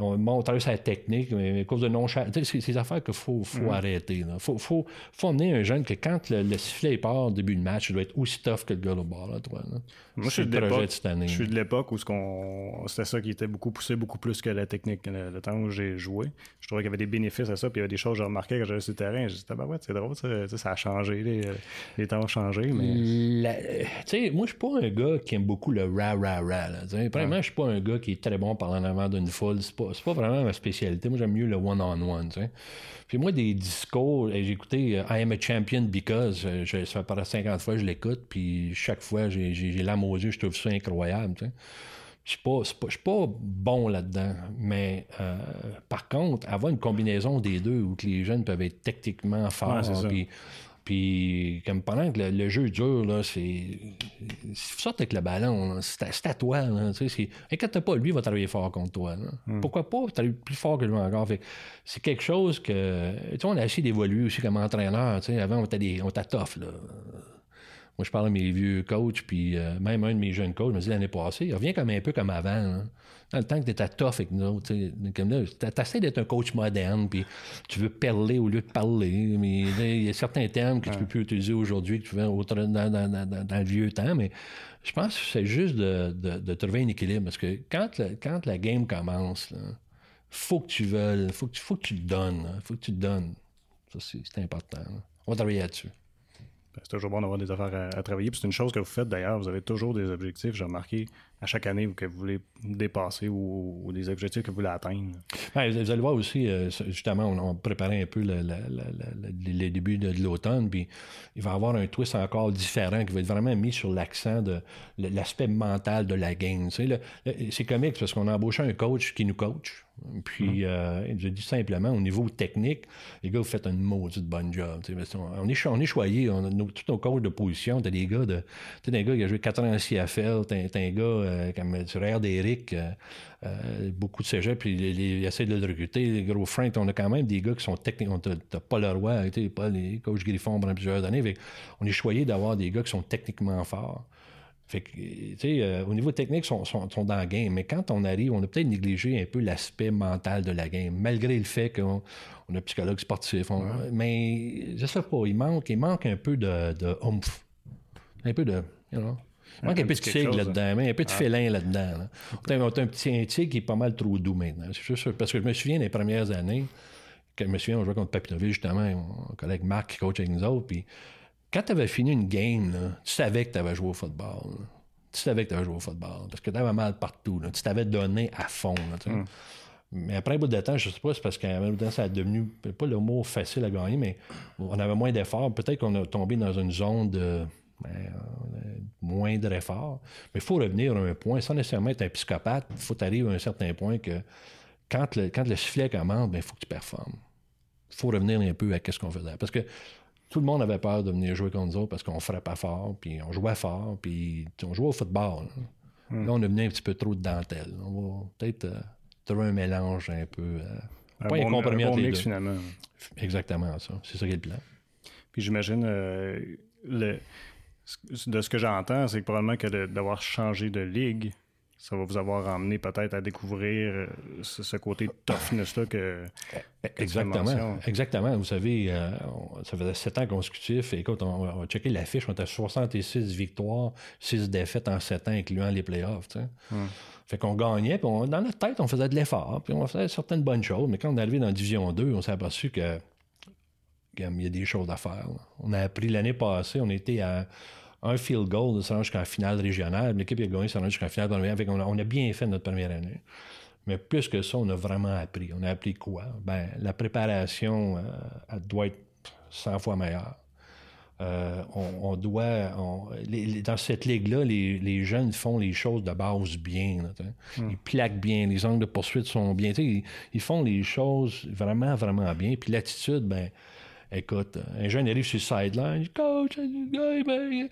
on montre sa technique, mais à cause de non C'est ces affaires qu'il faut, faut mm. arrêter. Il faut, faut, faut amener un jeune que quand le, sifflet part au début du match, il doit être aussi tough que le gars au bord. Là, toi, Moi, je suis, de je suis de l'époque où c'était ça qui était beaucoup poussé, beaucoup plus que la technique. Le, temps où j'ai joué, je trouvais qu'il y avait des bénéfices à ça, puis il y avait des choses que j'ai remarquées quand j'allais sur le terrain. Je disais, ouais, c'est drôle, ça, ça, a changé, les, les, temps ont changé. Mais... moi, je suis pas un gars qui aime beaucoup le ra-ra-ra. Premièrement, je suis pas un gars qui est très bon par en avant d'une foule. C'est pas, pas vraiment ma spécialité. Moi, j'aime mieux le one-on-one. Puis moi, des discours, j'ai écouté euh, I am a champion because, euh, je, ça fait par 50 fois que je l'écoute, puis chaque fois, j'ai l'âme aux yeux, je trouve ça incroyable. Je suis pas, pas, pas, bon là-dedans. Mais euh, par contre, avoir une combinaison des deux où les jeunes peuvent être techniquement forts, puis, comme pendant que le, jeu dure, là, c'est. Sorte avec le ballon, c'est à, toi. Là, inquiète pas, lui va travailler fort contre toi. Hmm. Pourquoi pas travailler plus fort que lui encore? c'est quelque chose que. Tu sais, on a essayé d'évoluer aussi comme entraîneur. Avant, on était, des, on. Là. Moi, je parle à mes vieux coachs, puis euh, même un de mes jeunes coachs me dit l'année passée, il revient comme un peu comme avant dans le temps que tu étais tough avec nous tu essaies d'être un coach moderne, puis tu veux parler au lieu de parler. Mais il y a certains termes que tu peux plus utiliser aujourd'hui que tu fais dans, dans, le vieux temps, mais je pense que c'est juste de, trouver un équilibre. Parce que quand, quand la game commence, il faut que tu veuilles, faut que, faut que tu te donnes. faut que tu te donnes. Ça, c'est important. On va travailler là-dessus. Ben, c'est toujours bon d'avoir des affaires à, travailler. c'est une chose que vous faites d'ailleurs. Vous avez toujours des objectifs. J'ai remarqué à chaque année que vous voulez dépasser ou, des objectifs que vous voulez atteindre? Ben, vous allez voir aussi, euh, justement, on, préparait un peu le, début de, l'automne. Puis il va y avoir un twist encore différent qui va être vraiment mis sur l'accent de l'aspect mental de la game. c'est comique parce qu'on a embauché un coach qui nous coach. Puis, euh, je dis simplement, au niveau technique, les gars, vous faites un maudite bonne job. On est, on est choyés. On a tous nos coachs de position. T'as des gars de. T'as des gars qui ont joué 4 ans en CFL. T'as un gars euh, comme tu regardes Eric, euh, euh, beaucoup de cégep, puis ils, essaient de le recruter. Les gros Frank, on a quand même des gars qui sont techniques. T'as pas le roi, pas les coachs Griffon pendant plusieurs années. on est choyé d'avoir des gars qui sont techniquement forts. Fait que, tu sais, euh, au niveau technique, ils sont, sont, dans la game. Mais quand on arrive, on a peut-être négligé un peu l'aspect mental de la game, malgré le fait qu'on on a un psychologue sportif. Mais je sais pas, il manque, il manque un peu de, de oomph Un peu de. You know, il manque un, peu de tigre là-dedans, mais un peu de félin là-dedans. Là. On, a, un petit tigre qui est pas mal trop doux maintenant. Juste, parce que je me souviens des premières années, que je me souviens, on jouait contre Papinoville, justement, mon collègue Marc qui coach avec nous autres. Puis quand tu avais fini une game, là, tu savais que tu avais joué au football. Tu savais que tu avais joué au football. Parce que tu avais mal partout. Là. Tu t'avais donné à fond. Mm. Mais après un bout de temps, je sais pas, c'est parce qu'à de temps, ça a devenu, pas le mot facile à gagner, mais on avait moins d'efforts. Peut-être qu'on a tombé dans une zone de ben, moindre effort. Mais il faut revenir à un point, sans nécessairement être un psychopathe, il faut arriver à un certain point que quand le, quand le sifflet commence, il ben, faut que tu performes. Il faut revenir un peu à ce qu'on faisait. Parce que tout le monde avait peur de venir jouer contre nous autres parce qu'on frappait fort, puis on jouait fort, puis on jouait au football. Là, hmm. on a venu un petit peu trop de dentelle. On va peut-être euh, trouver un mélange un peu. Euh, un pas bon, un bon mix, finalement. Exactement ça. C'est ça qui est le plan. Puis j'imagine, euh, le, de ce que j'entends, c'est que probablement que d'avoir changé de ligue, ça va vous avoir emmené peut-être à découvrir euh, ce, côté toughness-là que, Exactement. Exactement. Vous savez, euh, ça faisait sept ans consécutifs. Et écoute, on, va checker l'affiche. On était à 66 victoires, 6 défaites en sept ans, incluant les playoffs. Fait qu'on gagnait, puis dans notre tête, on faisait de l'effort, puis on faisait certaines bonnes choses. Mais quand on est arrivé dans la Division 2, on s'est aperçu que il y a des choses à faire. On a appris l'année passée, on était à un field goal se rendre jusqu'en finale régionale. L'équipe a gagné, se rendre jusqu'en finale première. on, a, on a bien fait notre première année. Mais plus que ça, on a vraiment appris. On a appris quoi? Ben, la préparation euh, elle doit être 100 fois meilleure. Euh, on, doit. dans cette ligue-là, les, jeunes font les choses de base bien. Hmm. Ils plaquent bien, les angles de poursuite sont bien. Ils, ils, font les choses vraiment, vraiment bien. Puis l'attitude, ben, Écoute, un jeune arrive sur le sideline, coach, ben,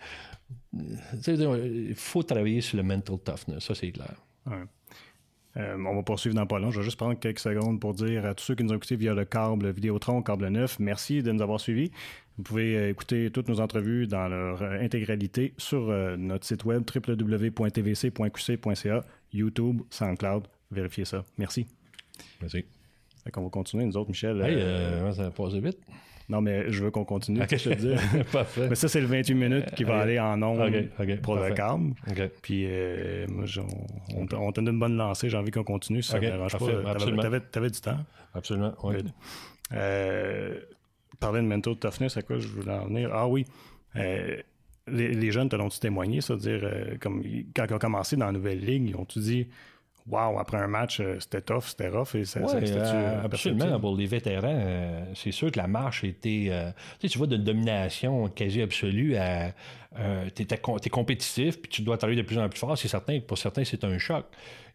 il faut travailler sur le mental toughness, ça c'est clair. Euh, on va poursuivre dans pas long. Je vais juste prendre quelques secondes pour dire à tous ceux qui nous ont écoutés via le câble Vidéotron, câble 9, merci de nous avoir suivis. Vous pouvez euh, écouter toutes nos entrevues dans leur euh, intégralité sur notre site web www.tvc.qc.ca, YouTube, SoundCloud. Vérifiez ça. Merci. Merci. On va continuer, nous autres, Michel. Hey, ça va passer vite. Non, mais je veux qu'on continue, je te dis. <laughs> mais ça, c'est le 28 minutes qui va aller en nombre pour le calme. Puis, euh, moi, on, on, t'a une bonne lancée. J'ai envie qu'on continue. Si ça ne dérange pas. T'avais, avais du temps? Absolument, oui. Euh, parler de mental toughness, à quoi je voulais en venir? Ah oui. Euh, les, jeunes te l'ont-tu témoigné, c'est-à-dire, euh, comme, quand ils ont commencé dans la nouvelle ligue, ils ont-tu dit wow, après un match, euh, c'était tough, c'était rough. Et ça, euh, absolument. Pour les vétérans, euh, c'est sûr que la marche était. tu, sais, tu vois, d'une domination quasi absolue à. tu es, compétitif, puis tu dois travailler de plus en plus fort. C'est certain que pour certains, c'est un choc.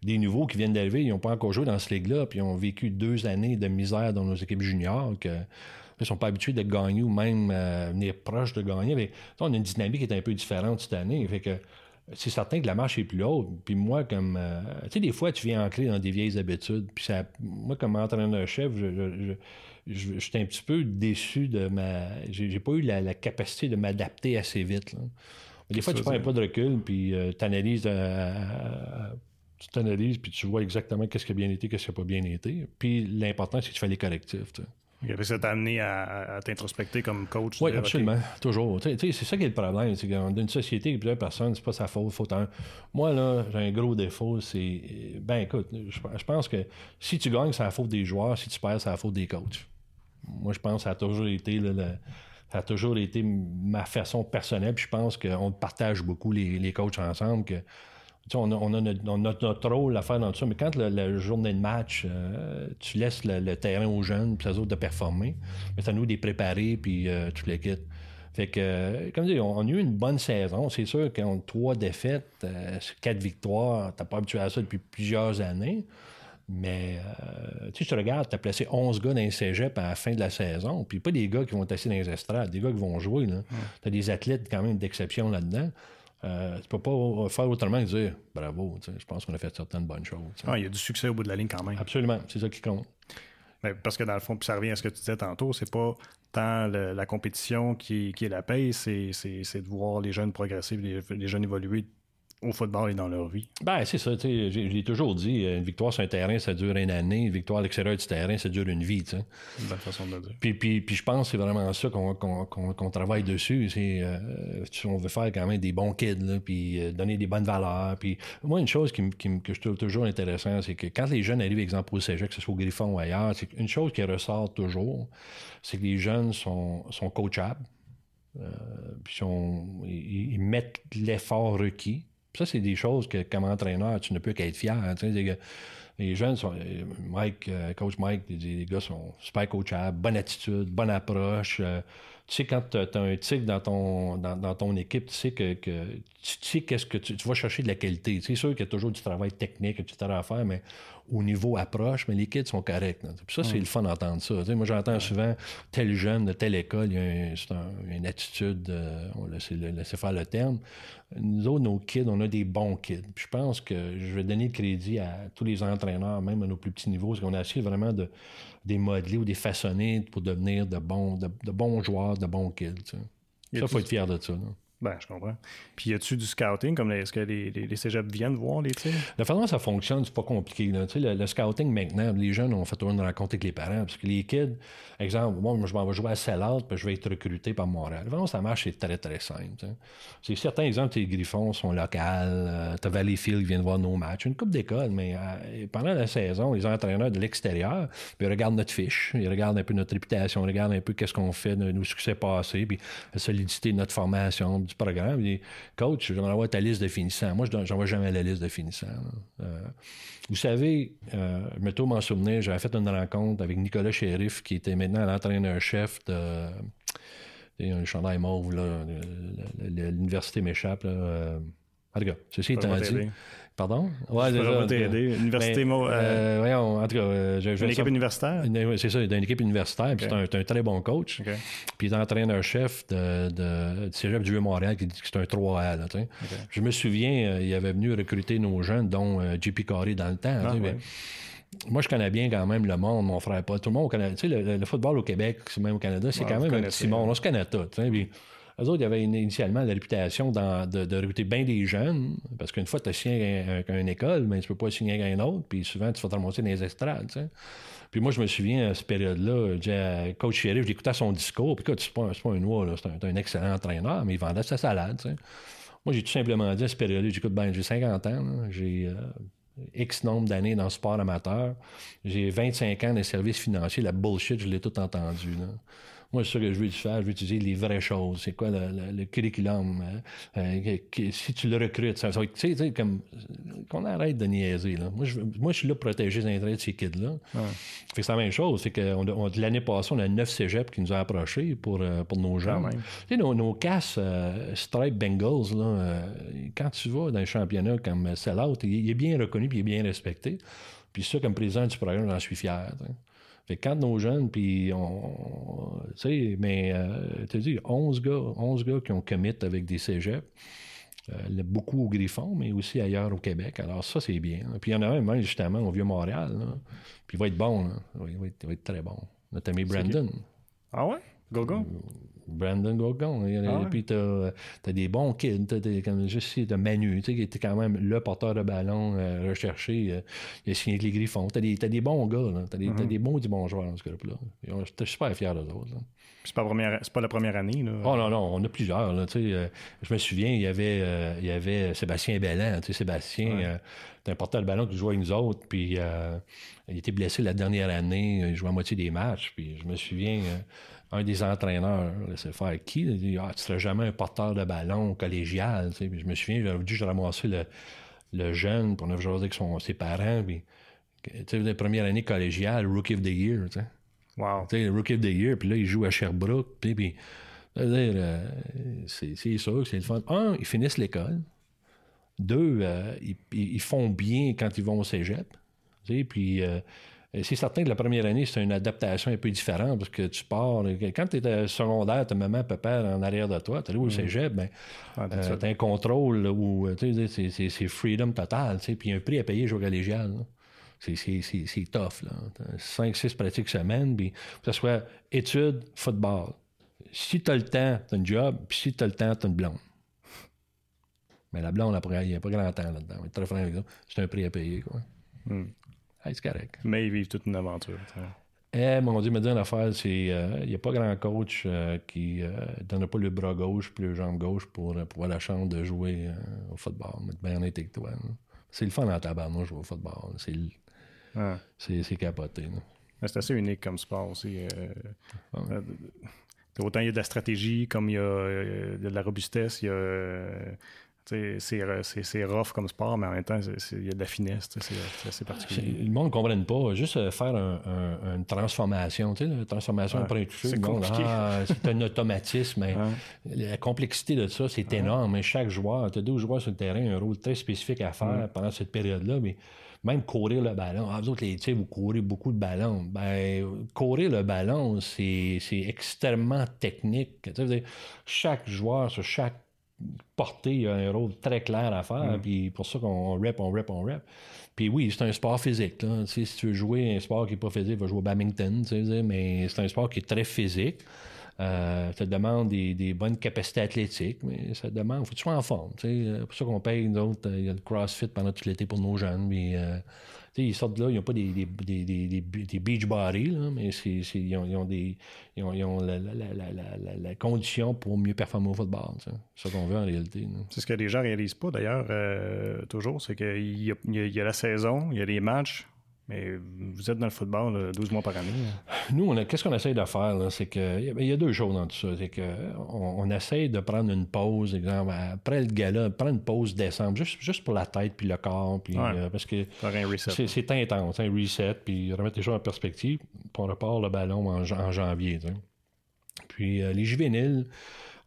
Des nouveaux qui viennent d'arriver, ils n'ont pas encore joué dans ce ligue-là, puis ils ont vécu deux années de misère dans nos équipes juniors. Que, ils ne sont pas habitués de gagner ou même venir proche de gagner. Mais, on a une dynamique qui est un peu différente cette année. Fait que c'est certain que la marche est plus haute. Puis moi, comme. Euh, tu sais, des fois, tu viens ancrer dans des vieilles habitudes. Puis ça, moi, comme entraîneur-chef, je, je, suis un petit peu déçu de ma. J'ai pas eu la, capacité de m'adapter assez vite. Des fois, tu prends un pas de recul, puis euh, tu analyses. Euh, tu t'analyses, puis tu vois exactement qu'est-ce qui a bien été, qu'est-ce qui n'a pas bien été. Puis l'important, c'est que tu fais les correctifs. Ça t'a amené à, t'introspecter comme coach. Oui, absolument. Toujours. c'est ça qui est le problème. C'est dans une société, plusieurs personnes, c'est pas sa faute. faute Moi, là, j'ai un gros défaut. C'est. Ben, écoute, je, pense que si tu gagnes, c'est la faute des joueurs. Si tu perds, c'est la faute des coachs. Moi, je pense que ça a toujours été. ça a toujours été ma façon personnelle. Puis je pense qu'on partage beaucoup les, les coachs ensemble. Que on a, notre, rôle à faire dans tout ça, mais quand la, journée de match, euh, tu laisses le, terrain aux jeunes, puis aux autres de performer, mais à nous de les préparer, puis euh, toute l'équipe. Fait que, euh, comme je dis, on, a eu une bonne saison. C'est sûr qu'on a trois défaites, quatre victoires, t'as pas habitué à ça depuis plusieurs années. Mais tu sais, tu regardes, tu as placé 11 gars dans les cégep à la fin de la saison, puis pas des gars qui vont être assis dans les estrades, des gars qui vont jouer. Tu as des athlètes quand même d'exception là-dedans. Euh, tu peux pas faire autrement que dire bravo. Je pense qu'on a fait certaines bonnes choses. Ah, il y a du succès au bout de la ligne quand même. Absolument, c'est ça qui compte. Mais parce que dans le fond, puis ça revient à ce que tu disais tantôt, c'est pas tant la compétition qui, est la paye, c'est de voir les jeunes progresser, les, jeunes évoluer au football et dans leur vie. Ben, c'est ça. J'ai toujours dit, une victoire sur un terrain, ça dure une année. Une victoire à l'extérieur du terrain, ça dure une vie. C'est une bonne façon de le dire. Puis, puis, puis je pense que c'est vraiment ça qu'on travaille dessus. C'est euh, on veut faire quand même des bons kids, là, puis euh, donner des bonnes valeurs. Puis moi, une chose qui, qui, que je trouve toujours intéressant, c'est que quand les jeunes arrivent, exemple, au cégep, que ce soit au Griffon ou ailleurs, c'est une chose qui ressort toujours, c'est que les jeunes sont, sont coachables. Euh, puis ils, ils mettent l'effort requis ça, c'est des choses que, comme entraîneur, tu ne peux qu'être fier. Les jeunes sont. Euh, Mike, euh, coach Mike, les, gars sont super coachables, bonne attitude, bonne approche. Euh, tu sais, quand tu as, un tic dans ton, dans, ton équipe, tu sais que, tu sais qu'est-ce que tu, vas chercher de la qualité. C'est sûr qu'il y a toujours du travail technique, etc. à faire, mais au niveau approche, mais les kids sont corrects. ça, c'est le fun d'entendre ça. moi, j'entends souvent tel jeune de telle école, il y a une attitude, on laisse, faire le terme. Nous autres, nos kids, on a des bons kids. je pense que je vais donner le crédit à tous les entraîneurs, même à nos plus petits niveaux, parce qu'on a essayé vraiment de des modeler ou des façonner pour devenir de bons, de, bons joueurs, de bons kids. Ça, il faut être fier de ça. Ben, je comprends. Puis, y a-tu du scouting? Comme est-ce que les, les, cégeps viennent voir les tirs? La façon dont ça fonctionne, c'est pas compliqué. Le, scouting, maintenant, les jeunes ont fait une rencontre avec les parents. Parce que les kids, exemple, moi, je m'en vais jouer à Salade, puis je vais être recruté par Montréal. Vraiment, ça marche, c'est très, très simple. C'est certains exemples, les Griffons sont locaux. Euh, t'as Valleyfield qui vient voir nos matchs. Une coupe d'école, mais euh, pendant la saison, les entraîneurs de l'extérieur, ils regardent notre fiche, ils regardent un peu notre réputation, ils regardent un peu qu'est-ce qu'on fait, nos succès passés, puis la solidité de notre formation, programme. Il dit Coach, j'aimerais avoir ta liste de finissants. Moi, je n'envoie jamais la liste de finissants. Euh, vous savez, euh, je me m'en souvenir, j'avais fait une rencontre avec Nicolas Sheriff, qui était maintenant l'entraîneur-chef de. un chandail mauve, l'université m'échappe. Euh, en tout cas, ceci étant dit. Pardon? Ouais, ça va t'aider. Université. Mais, euh, voyons, en tout cas, euh, une équipe universitaire? C'est ça, d'une équipe universitaire. Puis c'est un, un, très bon coach. Puis il est entraîneur-chef de, de, du Cégep du Vieux-Montréal, qui dit que c'est un 3A. Là, Je me souviens, euh, il avait venu recruter nos jeunes, dont euh, JP Carré dans le temps. Ah, moi, je connais bien quand même le monde, mon frère pas. Tout le monde connaît. Tu sais, le, football au Québec, même au Canada, c'est quand même un petit monde. On se connaît tous. Puis, eux autres, ils avaient initialement la réputation de, recruter bien des jeunes, parce qu'une fois tu as signé avec une école, mais tu peux pas signer avec un autre, puis souvent, tu vas te remonter dans les estrades. Puis moi, je me souviens, à cette période-là, j'ai coach Sheriff, j'écoutais son discours, puis écoute, c'est pas, pas un noir, c'est un, excellent entraîneur, mais il vendait sa salade. Moi, j'ai tout simplement dit à cette période-là, j'écoute, ben, j'ai 50 ans, j'ai euh, X nombre d'années dans le sport amateur, j'ai 25 ans de services financiers, la bullshit, je l'ai tout entendu. Moi, c'est ça que je veux faire. Je veux utiliser les vraies choses. C'est quoi le, curriculum? Hein? Euh, si tu le recrutes, ça, va être, tu sais, comme, qu'on arrête de niaiser, là. Moi, je, moi, je suis là pour protéger les intérêts de ces kids-là. c'est la même chose. C'est que l'année passée, on a neuf cégeps qui nous ont approchés pour, euh, pour nos gens. Tu sais, nos, nos casses euh, Stripe Bengals, là, quand tu vas dans un championnat comme Sellout, il, il est bien reconnu puis il est bien respecté. Puis ça, comme président du programme, j'en suis fier. Fait quand nos jeunes, puis on. Tu sais, mais euh, tu dis, 11 gars, 11 gars qui ont commit avec des cégeps. Euh, beaucoup au Griffon, mais aussi ailleurs au Québec. Alors, ça, c'est bien. Puis il y en a un, même, justement, au Vieux-Montréal. Puis il va être bon. Il, va être, il, va être, très bon. Notre ami Brandon. Ah ouais? Go, go. Brandon Gogon. Et ah puis t'as as des bons kids, t'as comme juste de Manu, qui était quand même le porteur de ballon euh, recherché. Euh, il a signé avec les Griffons. T'as des, as des bons gars, t'as des, mm-hmm. des bons du bons joueurs dans ce groupe-là. J'étais super fier d'eux autres. C'est pas, pas la première année. Là. Oh non, non, on a plusieurs. Là, euh, je me souviens, il y avait, il y avait Sébastien Bellan. Sébastien, ouais. Un porteur de ballon qui jouait avec nous autres. Puis il était blessé la dernière année. Il jouait à moitié des matchs. Puis je me souviens un des entraîneurs laissait faire qui? Il dit Ah, tu serais jamais un porteur de ballon collégial. je me souviens, j'avais dû ramasser le, le jeune pour ne jouer avec son, ses parents. Puis, tu sais, la première année collégiale, Rookie of the Year. sais. Wow. Tu sais, Rookie of the Year, puis là, il joue à Sherbrooke. Puis, puis euh, c'est, c'est sûr que c'est le fun. Un, ils finissent l'école. Deux, euh, ils, ils, font bien quand ils vont au cégep. Tu puis. Euh, c'est certain que la première année, c'est une adaptation un peu différente parce que tu pars. Quand tu es secondaire, ta maman, papa en arrière de toi, tu es au mm. cégep, ben, ah, euh, tu as un contrôle où c'est freedom total. Puis il y a un prix à payer jouer collégial. C'est tough. Là. 5-6 pratiques semaine, puis que ce soit études, football. Si tu as le temps, tu as un job, puis si tu as le temps, tu as une blonde. Mais la blonde, il n'y a pas grand temps là-dedans. On est très franc avec ça. C'est un prix à payer. Quoi. Hmm. Hey, c'est correct. Mais ils vivent toute une aventure. Eh, mon Dieu, me dit une affaire, c'est il n'y a pas grand coach qui ne donne pas le bras gauche puis le jambe gauche pour avoir la chance de jouer au football. Mais bien honnête avec toi. C'est le fun en tabarnak, jouer au football. C'est c'est capoté. C'est assez unique comme sport aussi. Euh, autant il y a de la stratégie, comme il y a euh, de la robustesse, il y a. c'est rough comme sport, mais en même temps, il y a de la finesse. C'est assez particulier. Le monde ne comprenne pas. Juste euh, faire une transformation, tu sais, une transformation après toucher. C'est ah, c'est un automatisme. Mais La complexité de ça, c'est énorme. Mais chaque joueur, tu as deux joueurs sur le terrain, un rôle très spécifique à faire pendant cette période-là. Mais même courir le ballon. Ah, vous autres, les vous courez beaucoup de ballons. Ben, courir le ballon, c'est extrêmement technique. chaque joueur, sur chaque portée, il y a un rôle très clair à faire. Mm. Puis pour ça qu'on rep, on rep, on rep. Puis oui, c'est un sport physique. Si tu veux jouer un sport qui n'est pas physique, va jouer au badminton, mais c'est un sport qui est très physique. Euh, ça demande des, bonnes capacités athlétiques, mais ça demande, il faut que tu sois en forme. C'est pour ça qu'on paye, nous autres, il y a le CrossFit pendant tout l'été pour nos jeunes. Euh, ils sortent de là, ils n'ont pas des, des, beach mais ils, ont, la, condition pour mieux performer au football. C'est ça qu'on veut en réalité. C'est ce que les gens réalisent pas d'ailleurs, euh, toujours, c'est qu'il y y a la saison, il y a les matchs, mais vous êtes dans le football 12 mois par année. Nous, qu'est-ce qu'on essaye de faire? C'est que il y a deux choses dans tout ça. C'est qu'on on essaye de prendre une pause, exemple, après le gala, prendre une pause décembre, juste, juste pour la tête puis le corps. Puis, euh, parce que c'est intense, un reset, puis remettre les choses en perspective. Puis on repart le ballon en, janvier. Puis euh, les juvéniles,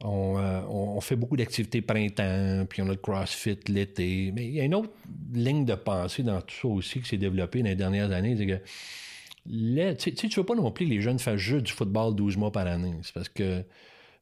euh, on, fait beaucoup d'activités printemps, puis on a le CrossFit l'été. Mais il y a une autre ligne de pensée dans tout ça aussi qui s'est développée dans les dernières années. C'est que tu ne veux pas non plus que les jeunes fassent juste du football 12 mois par année. C'est parce que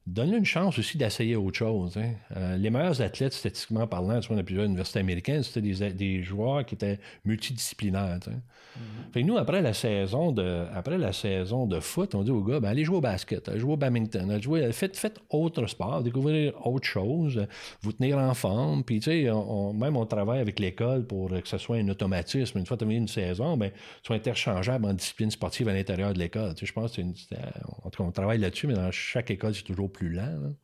donne-leur une chance aussi d'essayer autre chose. Hein. Euh, les meilleurs athlètes, statistiquement parlant, tu vois, dans plusieurs universités américaines, c'était des, des, joueurs qui étaient multidisciplinaires. Mm-hmm. nous, après la saison de après la saison de foot, on dit aux gars, ben, allez jouer au basket, allez jouer au badminton, jouer, faites, faites autre sport, découvrir autre chose, vous tenir en forme. Puis, tu sais, même on travaille avec l'école pour que ce soit un automatisme. Une fois terminé une saison, ben, soit interchangeable en discipline sportive à l'intérieur de l'école. je pense que en tout cas, on travaille là-dessus, mais dans chaque école, c'est toujours plus lent.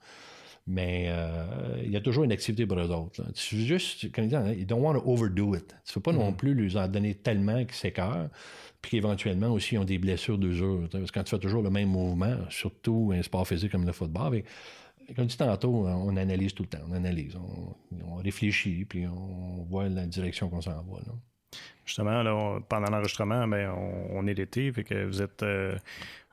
Mais euh, il y a toujours une activité pour eux autres. Tu juste, comme ils disent, ils don't want to overdo it. Tu ne faut pas non mm-hmm. plus lui en donner tellement qu'ils s'écœurent, puis qu'éventuellement aussi ils ont des blessures d'usure. Parce que quand tu fais toujours le même mouvement, surtout un sport physique comme le football, comme je dis tantôt, on analyse tout le temps, on analyse, on, réfléchit, puis on voit la direction qu'on s'en va. Justement, pendant l'enregistrement, ben, on, est l'été, fait que vous êtes euh,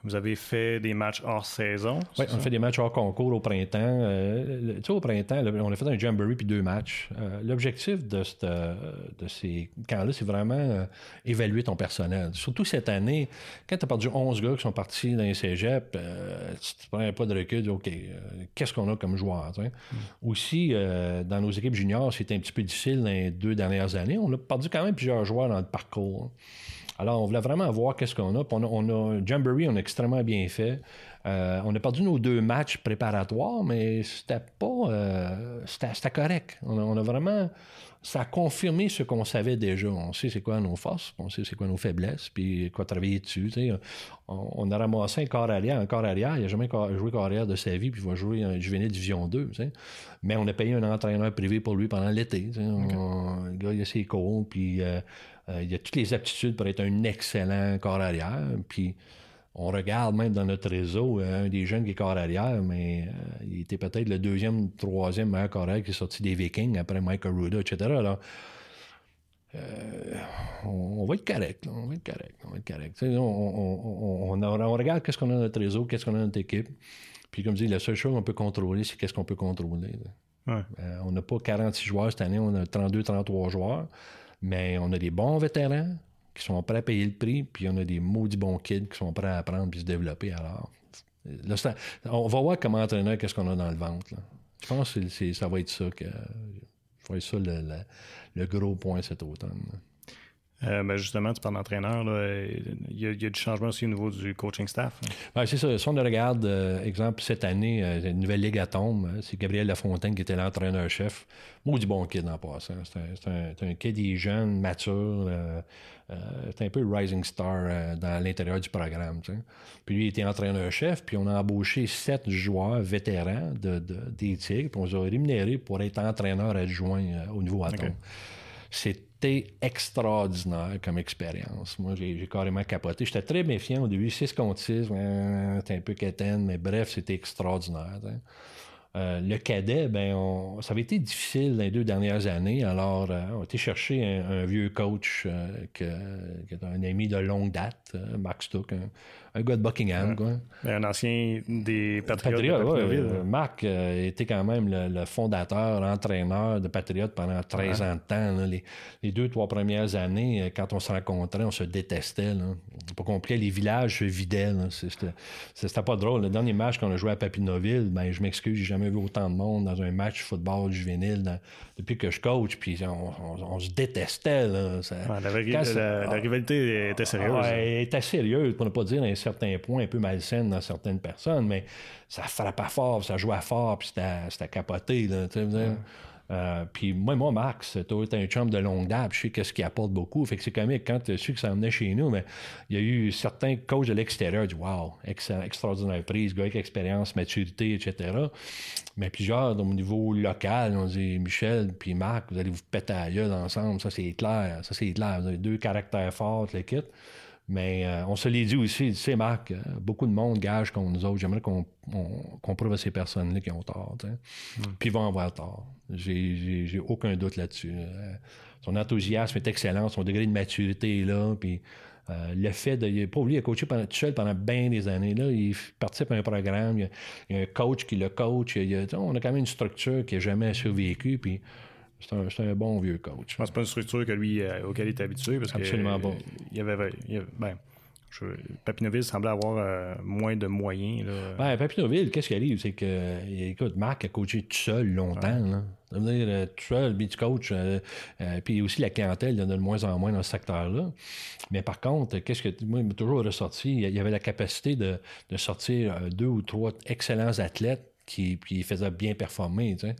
vous avez fait des matchs hors saison? Oui, on a fait des matchs hors concours au printemps. Euh, tu sais, au printemps, on a fait un jamboree puis deux matchs. Euh, l'objectif de, de ces camps-là, c'est vraiment euh, évaluer ton personnel. Surtout cette année, quand tu as perdu 11 gars qui sont partis dans les cégep, tu ne prends pas de recul, OK, qu'est-ce qu'on a comme joueur? Mm. Aussi, dans nos équipes juniors, c'était un petit peu difficile dans les deux dernières années. On a perdu quand même plusieurs joueurs dans le parcours. Alors, on voulait vraiment voir qu'est-ce qu'on a. on a. On a Jamboree, on a extrêmement bien fait. Euh, on a perdu nos deux matchs préparatoires, mais c'était pas. Euh, c'était correct. On a, vraiment. Ça a confirmé ce qu'on savait déjà. On sait c'est quoi nos forces, on sait c'est quoi nos faiblesses, puis quoi travailler dessus. On, a ramassé un corps arrière. Un corps arrière, il n'a jamais joué corps arrière de sa vie, puis il va jouer un juvénile Division 2. Mais on a payé un entraîneur privé pour lui pendant l'été. Le gars, il a ses cours, puis. Euh, euh, il a toutes les aptitudes pour être un excellent corps arrière. Puis on regarde même dans notre réseau euh, un des jeunes qui est corps arrière, mais euh, il était peut-être le deuxième, troisième meilleur corps arrière qui est sorti des Vikings après Michael Ruda, etc. Alors, on, va être correct, on va être correct, on va être correct. On, regarde qu'est-ce qu'on a dans notre réseau, qu'est-ce qu'on a dans notre équipe. Puis comme je dis, la seule chose qu'on peut contrôler, c'est qu'est-ce qu'on peut contrôler. on n'a pas 46 joueurs cette année, on a 32, 33 joueurs. Mais on a des bons vétérans qui sont prêts à payer le prix, puis on a des maudits bons kids qui sont prêts à apprendre puis se développer. Alors, on va voir comment entraîneur qu'est-ce qu'on a dans le ventre. Je pense que ça va être ça que ça va être ça le, gros point cet automne. Euh, ben, justement, tu parles d'entraîneur. Il y, a, du changement aussi au niveau du coaching staff. Ben, c'est ça. Si on regarde, euh, exemple, cette année, euh, une nouvelle ligue à tombe, hein, c'est Gabriel Lafontaine qui était l'entraîneur-chef. du bon kid en passant. C'est un, un, kid jeune, mature. c'est un peu rising star dans l'intérieur du programme. Puis lui, il était entraîneur-chef, puis on a embauché sept joueurs vétérans de, des Tigres, puis on les a rémunérés pour être entraîneur adjoint au niveau à c'était extraordinaire comme expérience. Moi, j'ai carrément capoté. J'étais très méfiant au début. 6 contre 6, c'était un peu quétaine, mais bref, c'était extraordinaire. Euh, le cadet, ben, ça avait été difficile les deux dernières années. Alors, euh, on a été chercher un, vieux coach euh, qui est un ami de longue date, Max Stuck, un gars de Buckingham. Quoi. Un ancien des Patriotes. de Marc euh, était quand même le, fondateur, l'entraîneur de Patriotes pendant 13 ans de temps. Les, deux, trois premières années, euh, quand on se rencontrait, on se détestait. Pas compliqué, les villages se vidaient. C'était pas drôle. Le dernier match qu'on a joué à Papineauville, ben, je m'excuse, j'ai jamais vu autant de monde dans un match football juvénile depuis que je coach. Puis on, se détestait. la, rivalité était sérieuse. elle était sérieuse, pour ne pas dire certains points un peu malsaines dans certaines personnes, mais ça frappait fort, ça jouait fort, puis c'était capoté. Là, euh, puis moi, moi, Max, été un chum de longue date, je sais qu'est-ce qui apporte beaucoup. Fait que c'est comique. Quand tu su que ça venait chez nous, mais il y a eu certains coachs de l'extérieur du Wow, extraordinaire prise, gars avec expérience, maturité, etc. Mais plusieurs, au niveau local, on dit Michel puis Marc, vous allez vous péter à gueule ensemble, ça c'est clair, ça c'est clair. Vous avez deux caractères forts, l'équipe. Mais euh, on se l'est dit aussi, tu sais, Marc, euh, beaucoup de monde gage contre nous autres. J'aimerais qu'on prouve à ces personnes-là qui ont tort. Hmm. Puis ils vont avoir tort. J'ai aucun doute là-dessus. Euh, son enthousiasme est excellent, son degré de maturité est là. Puis le fait de. Il oublié, il a coaché pendant, tout seul pendant bien des années. Là. Il participe à un programme, il y a, un coach qui le coach. on a quand même une structure qui n'a jamais survécu. Puis c'est un, bon vieux coach. C'est pas une structure que lui, euh, auquel il est habitué. Parce Absolument bon. Il y avait, ben, Papineauville semblait avoir euh, moins de moyens. Là. Ben, Papineauville, qu'est-ce qui arrive? C'est que, écoute, Marc a coaché tout seul longtemps. Ça veut dire, euh, tout seul, beach coach, puis aussi la clientèle, il y en a de moins en moins dans ce secteur-là. Mais par contre, qu'est-ce que moi, il m'a toujours ressorti? Il y avait la capacité de, sortir deux ou trois excellents athlètes qui, qui faisaient bien performer. Tu sais.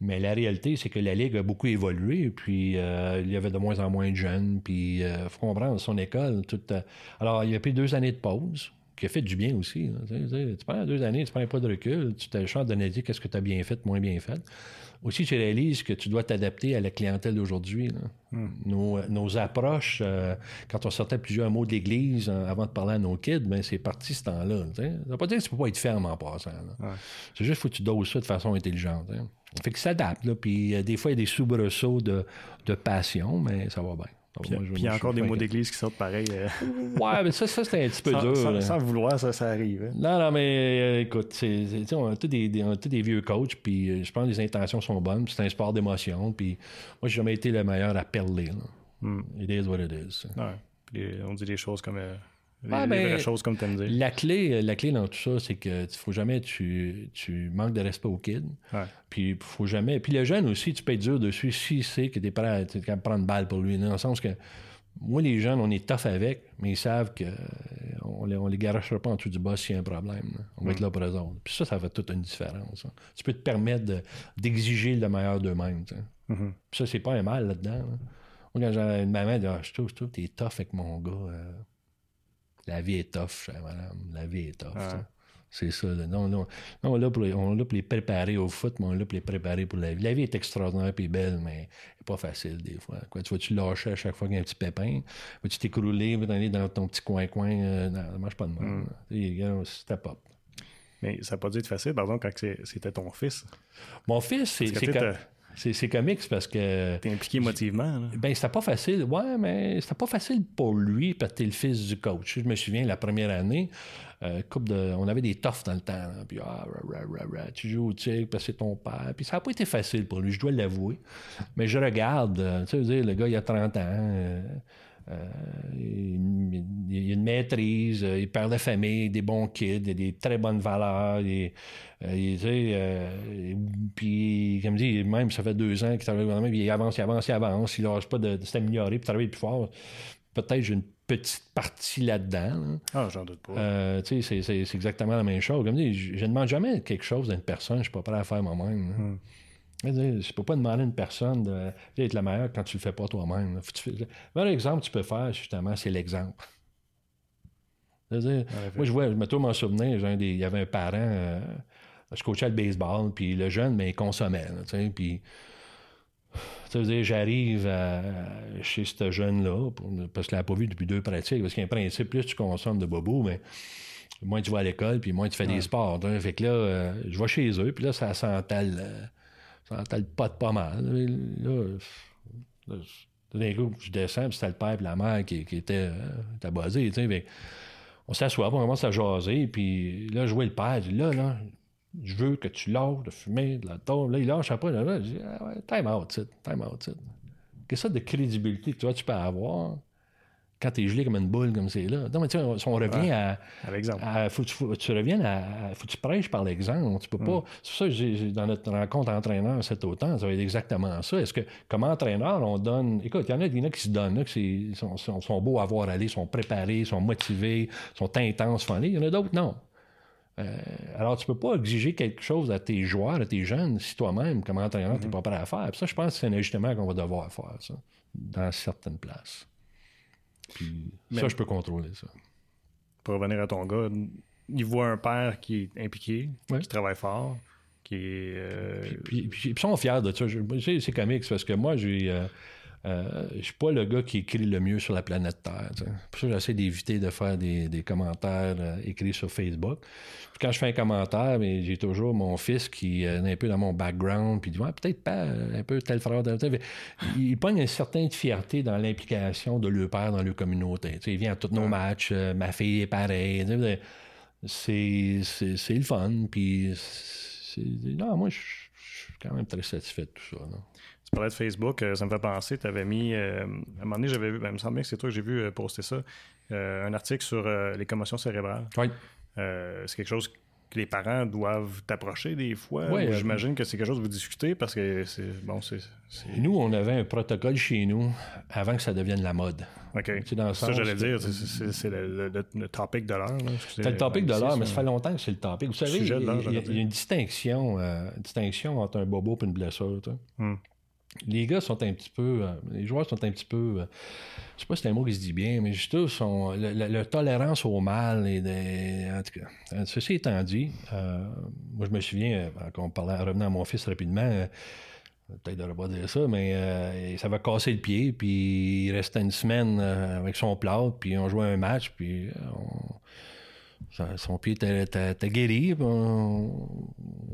Mais la réalité, c'est que la Ligue a beaucoup évolué, puis euh, il y avait de moins en moins de jeunes, puis il euh, faut comprendre, son école, tout... Euh, alors, il a pris deux années de pause, qui a fait du bien aussi. tu, prends deux années, tu prends pas de recul, tu te le chance d'analyser qu'est-ce que tu as bien fait, moins bien fait. Aussi, tu réalises que tu dois t'adapter à la clientèle d'aujourd'hui. Hmm. Nos, approches, quand on sortait plusieurs mots de l'Église avant de parler à nos kids, ben, c'est parti ce temps-là. Ça ne veut pas dire que tu peux pas être ferme en passant. C'est juste qu'il faut que tu doses ça de façon intelligente. Fait que ça s'adapte, Puis euh, des fois, il y a des soubresauts de, de passion, mais ça va bien. Puis, il y a encore des mots d'église qui sortent pareil. Euh. ouais, mais ça, ça c'est un petit peu dur. Sans, vouloir, ça, ça arrive. Hein. Non, non, mais euh, écoute, on, a tous des, des, vieux coachs, puis je pense que les intentions sont bonnes, c'est un sport d'émotion, puis moi, j'ai jamais été le meilleur à perler. Hmm. It is what it is. Ouais. on dit des choses comme ben, comme tu dire. La clé, la clé dans tout ça, c'est que tu faut jamais tu, tu manques de respect au kid. Puis faut jamais. Puis le jeune aussi, tu peux être dur dessus s'il sait que t'es prêt à, prendre balle pour lui. Dans le sens que moi, les jeunes, on est tough avec, mais ils savent qu'on les, on les garachera pas en dessous du boss s'il y a un problème. On va être mm. là pour eux autres. Puis ça, ça fait toute une différence. Hein. Tu peux te permettre d'exiger le meilleur d'eux-mêmes. Mm-hmm. Puis ça, c'est pas un mal là-dedans. Moi, quand j'ai une maman, elle dit ah, Je trouve que t'es tough avec mon gars. Euh. La vie est tough, madame. La vie est tough. C'est ça. Non, non, on est là pour, les préparer au foot, mais on là pour les préparer pour la vie. La vie est extraordinaire et belle, mais pas facile des fois. Quoi, tu vas-tu lâcher à chaque fois qu'il y a un petit pépin? Vas-tu t'écrouler, aller dans ton petit coin-coin? Euh, non, ça marche pas de mal. Mm. Step up. Mais ça n'a pas dû être facile, par exemple, quand c'était ton fils. Mon fils, c'est c'est comique parce que. T'es impliqué émotivement. Ben, c'était pas facile. Ouais, mais c'était pas facile pour lui parce que t'es le fils du coach. Je me souviens, la première année, euh, coupe de, on avait des toffes dans le temps. Puis, ah, tu joues au tigre parce que c'est ton père. Puis ça n'a pas été facile pour lui, je dois l'avouer. Mais je regarde, euh, tu sais, le gars, il a 30 ans. Euh, il, a une maîtrise, il perd de famille, des bons kids, des très bonnes valeurs. Il, puis, comme je dis, même ça fait deux ans qu'il travaille au gouvernement, puis il avance, il avance, il avance. Il lâche pas de, de s'améliorer, puis travailler plus fort. Peut-être j'ai une petite partie là-dedans. Ah, j'en doute pas. Euh, c'est, exactement la même chose. Comme je, je ne demande jamais quelque chose d'une personne, je ne suis pas prêt à faire moi-même. Je ne peux pas demander à une personne d'être la meilleure quand tu le fais pas toi-même. Le meilleur exemple que tu peux faire, justement, c'est l'exemple. moi, je vois, je me m'en souvenir, il y avait un parent, euh, je coachais le baseball, puis le jeune, mais il consommait. puis j'arrive chez ce jeune-là, parce qu'il n'a pas vu depuis deux pratiques, parce qu'il y a un principe, plus tu consommes de bobo, mais moins tu vas à l'école, puis moins tu fais des sports. Fait que là, euh, je vais chez eux, puis là, ça s'entale, euh, ça s'entale pas mal. Là, là, d'un coup, je descends, puis c'était le père et la mère qui, qui étaient, euh, on s'assoit, on commence à jaser, puis là, je le père, je dis, là, là, je veux que tu lâches de fumer, de la tôle. Là, il lâche après. Là, là je dis, ah ouais, time out, time out. Qu'est-ce que de crédibilité que toi, tu peux avoir? Quand tu es gelé comme une boule comme c'est là? Non, mais tu sais, on revient à. À l'exemple. Faut, faut, tu reviennes à. Faut que tu prêches par l'exemple. Tu peux pas. Mm. C'est ça que j'ai, dans notre rencontre entraîneur cet automne, ça va être exactement ça. Est-ce que, comme entraîneur, on donne. Écoute, il y en a, y en a qui se donnent, là, qui sont, sont, sont, beaux à voir aller, sont préparés, sont motivés, sont intenses, fun. Il y en a d'autres, non. Euh, alors, tu ne peux pas exiger quelque chose à tes joueurs, à tes jeunes, si toi-même, comme entraîneur, tu n'es mhm. pas prêt à faire. ça, je pense que c'est un ajustement qu'on va devoir faire, ça, dans certaines places. Puis, ça, je peux contrôler ça. Pour revenir à ton gars, il voit un père qui est impliqué, qui travaille fort, qui est. Euh, puis, ils sont fiers de ça. C'est comique, parce que moi, j'ai. Euh, euh, je suis pas le gars qui écrit le mieux sur la planète Terre. Pour ça, j'essaie d'éviter de faire des, commentaires euh, écrits sur Facebook. quand je fais un commentaire, mais j'ai toujours mon fils qui est un peu dans mon background, puis il dit peut-être pas un peu tel frère, tel, tel. Il pogne une certaine fierté dans l'implication de leur père dans leur communauté. il vient à tous nos matchs, euh, ma fille est pareille. C'est, c'est, le fun, puis non, moi, je suis quand même très satisfait de tout ça. Tu parlais de Facebook, euh, ça me fait penser, tu avais mis, euh, à un moment donné, j'avais vu, ben, il me semble bien que c'est toi que j'ai vu euh, poster ça, un article sur les commotions cérébrales. Oui. c'est quelque chose que les parents doivent t'approcher des fois. Oui, J'imagine que c'est quelque chose que vous discutez parce que c'est bon, c'est. Nous, on avait un protocole chez nous avant que ça devienne la mode. OK. Dans ça, j'allais dire, c'est le, topic de l'heure. C'est le topic de l'heure, mais ça fait longtemps que c'est le topic. Vous savez, il y, a une distinction, distinction entre un bobo et une blessure. Hmm les gars sont un petit peu, euh, les joueurs sont un petit peu, euh, je sais pas si c'est un mot qui se dit bien, mais juste sont, le, tolérance au mal et en tout cas, euh, ceci étant dit, moi je me souviens quand on parlait, revenant à mon fils rapidement, peut-être de pas dire ça, mais ça va casser le pied, puis il restait une semaine avec son plâtre, puis on jouait un match, puis on son pied était guéri, on,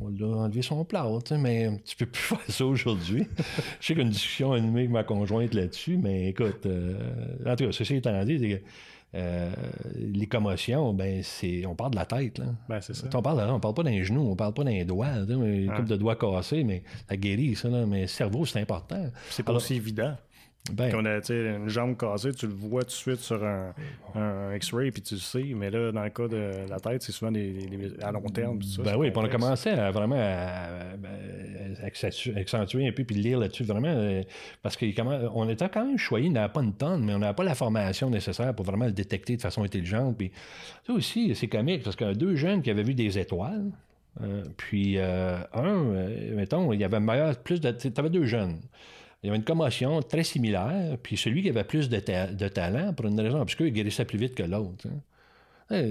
on a enlevé son plat, mais tu peux plus <laughs> faire ça aujourd'hui. Je sais qu'il y a une discussion animée avec ma conjointe là-dessus, mais écoute, euh, en tout cas, ceci étant dit, euh, les commotions, ben c'est, on parle de la tête. Là. Ben, c'est ça. On parle, on parle pas d'un genou, on parle pas d'un doigt, une coupe de doigts cassés, mais ça guérit, ça. mais le cerveau, c'est important. C'est pas aussi évident. Ben, Quand on a une jambe cassée, tu le vois tout de suite sur un, X-ray, puis tu le sais. Mais là, dans le cas de la tête, c'est souvent des, à long terme. Ça, ben oui, puis on a commencé à vraiment accentuer un peu, puis lire là-dessus, vraiment. Euh, parce qu'on était quand même choyé, on n'avait pas une tonne, mais on n'avait pas la formation nécessaire pour vraiment le détecter de façon intelligente. Puis ça aussi, c'est comique, parce que deux jeunes qui avaient vu des étoiles, euh, puis euh, un, mettons, il y avait meilleur, plus de. Tu avais deux jeunes il y avait une commotion très similaire, puis celui qui avait plus de, talent, pour une raison obscure, il guérissait plus vite que l'autre. Hein.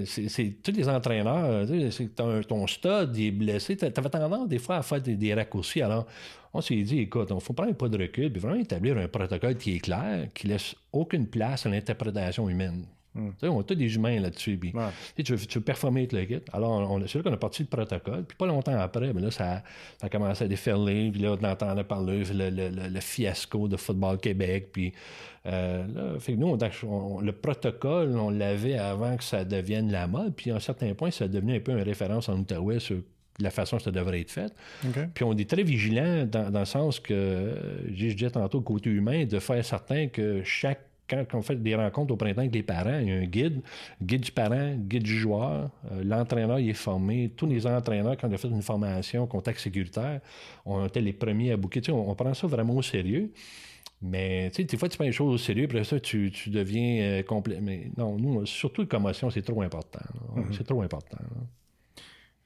C'est tous les entraîneurs, c'est ton stud il est blessé. Tu avais tendance des fois à faire des, raccourcis. Alors, on s'est dit, écoute, il ne faut prendre pas de recul, puis vraiment établir un protocole qui est clair, qui laisse aucune place à l'interprétation humaine. Hmm. On a tous des humains là-dessus. tu, veux, performer avec le kit. Alors, c'est là qu'on a parti le protocole. Puis pas longtemps après, ben là, ça, a commencé à déferler. Puis là, on entendait parler le, le, fiasco de Football Québec. Puis euh, là, fait que nous, le protocole, on l'avait avant que ça devienne la mode. Puis à un certain point, ça a devenu un peu une référence en Outaouais sur la façon que ça devrait être fait. Puis on est très vigilant dans, dans le sens que, j'ai dit tantôt, côté humain, de faire certain que chaque quand on fait des rencontres au printemps avec les parents, il y a un guide, guide du parent, guide du joueur. Euh, l'entraîneur, il est formé. Tous les entraîneurs, quand on a fait une formation contact sécuritaire, on était les premiers à bouquer. on, prend ça vraiment au sérieux. Mais tu sais, des fois, tu prends les choses au sérieux, puis ça, tu, deviens euh, complet. Mais non, nous, surtout la commotion, c'est trop important. Mm-hmm. C'est trop important.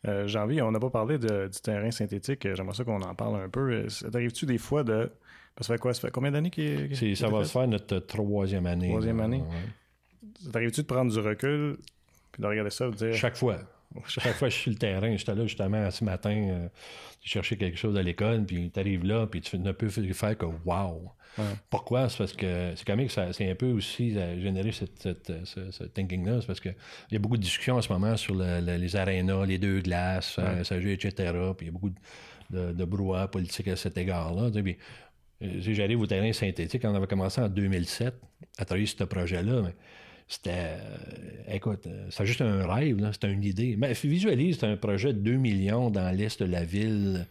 Euh, Janvier, on n'a pas parlé du terrain synthétique. J'aimerais ça qu'on en parle un peu. T'arrives-tu des fois de ça fait quoi? Ça fait combien d'années qu'il est. Ça va se faire notre troisième année. Troisième année. Ça t'arrive-tu de prendre du recul puis de regarder ça et de dire. Chaque fois. <laughs> Chaque fois que je suis sur le terrain, j'étais là justement ce matin, euh, chercher quelque chose à l'école, puis tu arrives là, puis tu ne peux faire que wow. Pourquoi? C'est parce que c'est quand même que c'est un peu aussi générer cette, ce, thinking-là. C'est parce qu'il y a beaucoup de discussions en ce moment sur les arénas, les deux glaces, euh, ça, joue, etc. Puis il y a beaucoup de, de, brouhaha politique à cet égard-là. Euh, j'arrive au terrain synthétique, on avait commencé en 2007 à travailler sur ce projet-là. C'était. Euh, écoute, euh, c'est juste un rêve, c'était une idée. Mais visualise, c'est un projet de 2 millions dans l'est de la ville.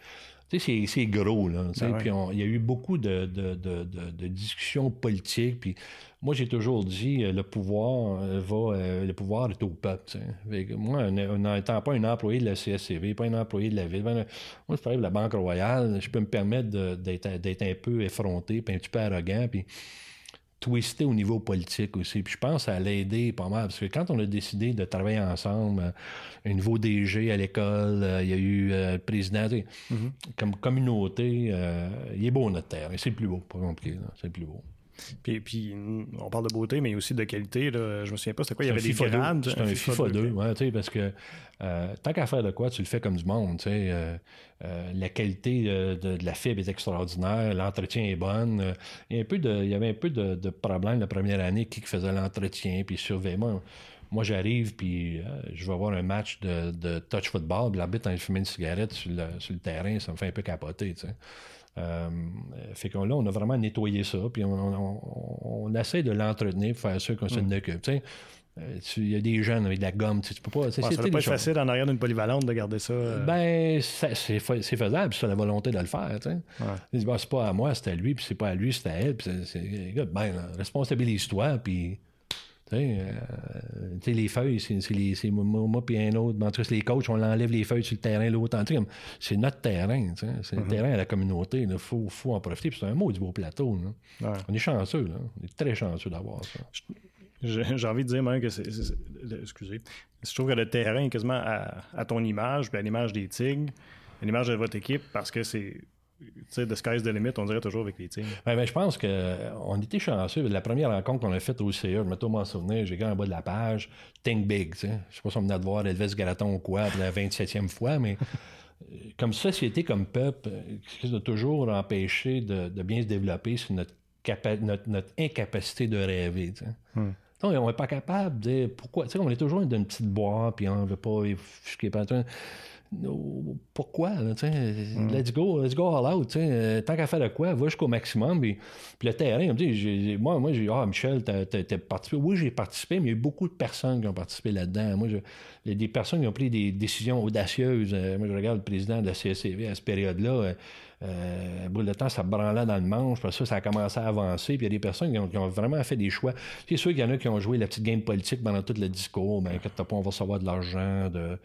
Tu sais, c'est gros, là. Ben puis il y a eu beaucoup de, de, discussions politiques. Puis moi, j'ai toujours dit, le pouvoir va, le pouvoir est au peuple. Moi, n'étant pas un employé de la CSCV, pas un employé de la ville, ben, moi, je travaille de la Banque Royale, je peux me permettre d'être un peu effronté, puis un petit peu arrogant, puis twister au niveau politique aussi. Puis je pense à l'aider pas mal. Parce que quand on a décidé de travailler ensemble, euh, un nouveau DG à l'école, euh, il y a eu euh, le président, mm-hmm. comme communauté, il est beau notre terre. C'est le plus beau, pas compliqué. C'est plus beau. Puis, puis, on parle de beauté, mais aussi de qualité. Là. Je me souviens pas, c'était quoi? Il y avait des grades. C'est un, FIFA 2, ouais, parce que euh, tant qu'à faire de quoi, tu le fais comme du monde. Euh, euh, la qualité de, la fibre est extraordinaire, l'entretien est bon. il, y un peu de, il y avait un peu de, de problème la première année qui faisait l'entretien, puis surveillait. Moi, moi j'arrive, puis je vais avoir un match de, touch football, puis l'arbitre, en fumé une cigarette sur le, sur le, terrain, ça me fait un peu capoter. Euh, fait qu'on là, on a vraiment nettoyé ça, puis on, essaie de l'entretenir pour faire sûr qu'on s'en mm. occupe. Euh, il y a des jeunes avec de la gomme, tu, peux pas. ça doit pas être facile en arrière d'une polyvalente de garder ça. Euh. Ben, c'est faisable, c'est la volonté de le faire. Tu sais. Ben, c'est pas à moi, c'est à lui, puis c'est pas à lui, c'est à elle. Puis ben, responsabilise-toi, puis euh, les feuilles, c'est moi puis un autre. Ben, les coachs, on enlève les feuilles sur le terrain, l'autre. C'est notre terrain. C'est le mm-hmm. terrain à la communauté. Il faut, faut, en profiter. C'est un mot du beau plateau. On est chanceux. Là. On est très chanceux d'avoir ça. J'ai envie de dire même que c'est. Excusez. Je trouve que le terrain est quasiment à, ton image, à l'image des Tigres, à l'image de votre équipe, parce que c'est sais, de sky's the limit, on dirait toujours avec les teams. Ben, ben, je pense qu'on euh, était chanceux. La première rencontre qu'on a faite au CE, je me m'en souvenir, j'ai gagné en bas de la page, Think Big. Je sais pas si on venait de voir Elvis Garaton ou quoi, pour la 27e fois, mais euh, comme société, comme peuple, ce qui nous a toujours empêché de, bien se développer, c'est notre, notre, incapacité de rêver. Hmm. Donc, on n'est pas capable de dire pourquoi. Tu sais, on est toujours dans une petite boîte, puis on ne veut pas pourquoi? Là, mm. Let's go, let's go all out. Euh, tant qu'à faire de quoi, va jusqu'au maximum. Puis, le terrain, on me dit, moi, moi j'ai dit, ah, Michel, t'as participé. Oui, j'ai participé, mais il y a eu beaucoup de personnes qui ont participé là-dedans. Moi, il y a des personnes qui ont pris des décisions audacieuses. Euh, moi, je regarde le président de la CSCV à cette période-là. Euh, euh, bout de temps, ça branlait dans le manche. Puis ça, ça a commencé à avancer. Puis il y a des personnes qui ont, vraiment fait des choix. C'est sûr qu'il y en a qui ont joué la petite game politique pendant tout le discours. Ben, quand t'as pas, on va recevoir de l'argent, de,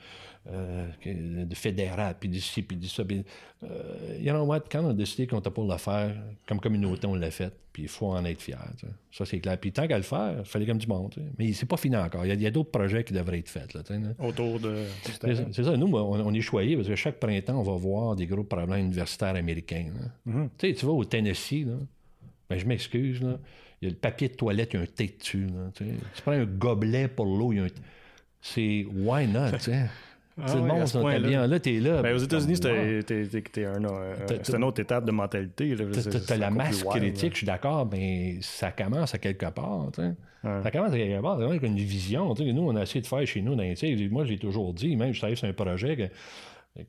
euh, de fédéral, puis d'ici, puis d'ici. Puis, euh, you know what? Quand on a décidé qu'on était pour le faire, comme communauté, on l'a fait. Puis il faut en être fier. Ça, c'est clair. Puis tant qu'à le faire, il fallait comme du monde. Mais c'est pas fini encore. Il y a, d'autres projets qui devraient être faits. Là, Autour de. C'est ça. Nous, on, est choyés parce que chaque printemps, on va voir des gros problèmes universitaires américains. Mm-hmm. Tu vas au Tennessee, là, ben, je m'excuse, là. Il y a le papier de toilette, il y a un thé dessus. tu prends un gobelet pour l'eau, il y a un. C'est why not, tu sais? <laughs> Ah c'est le monde, là, t'es là. Ben, aux États-Unis, c'était un, une autre étape de mentalité. T'as la masse critique, je suis d'accord, mais ça commence à quelque part. Ça commence à quelque part, avec une vision. Nous, on a essayé de faire chez nous. Dans, moi, j'ai toujours dit, même je travaille sur un projet que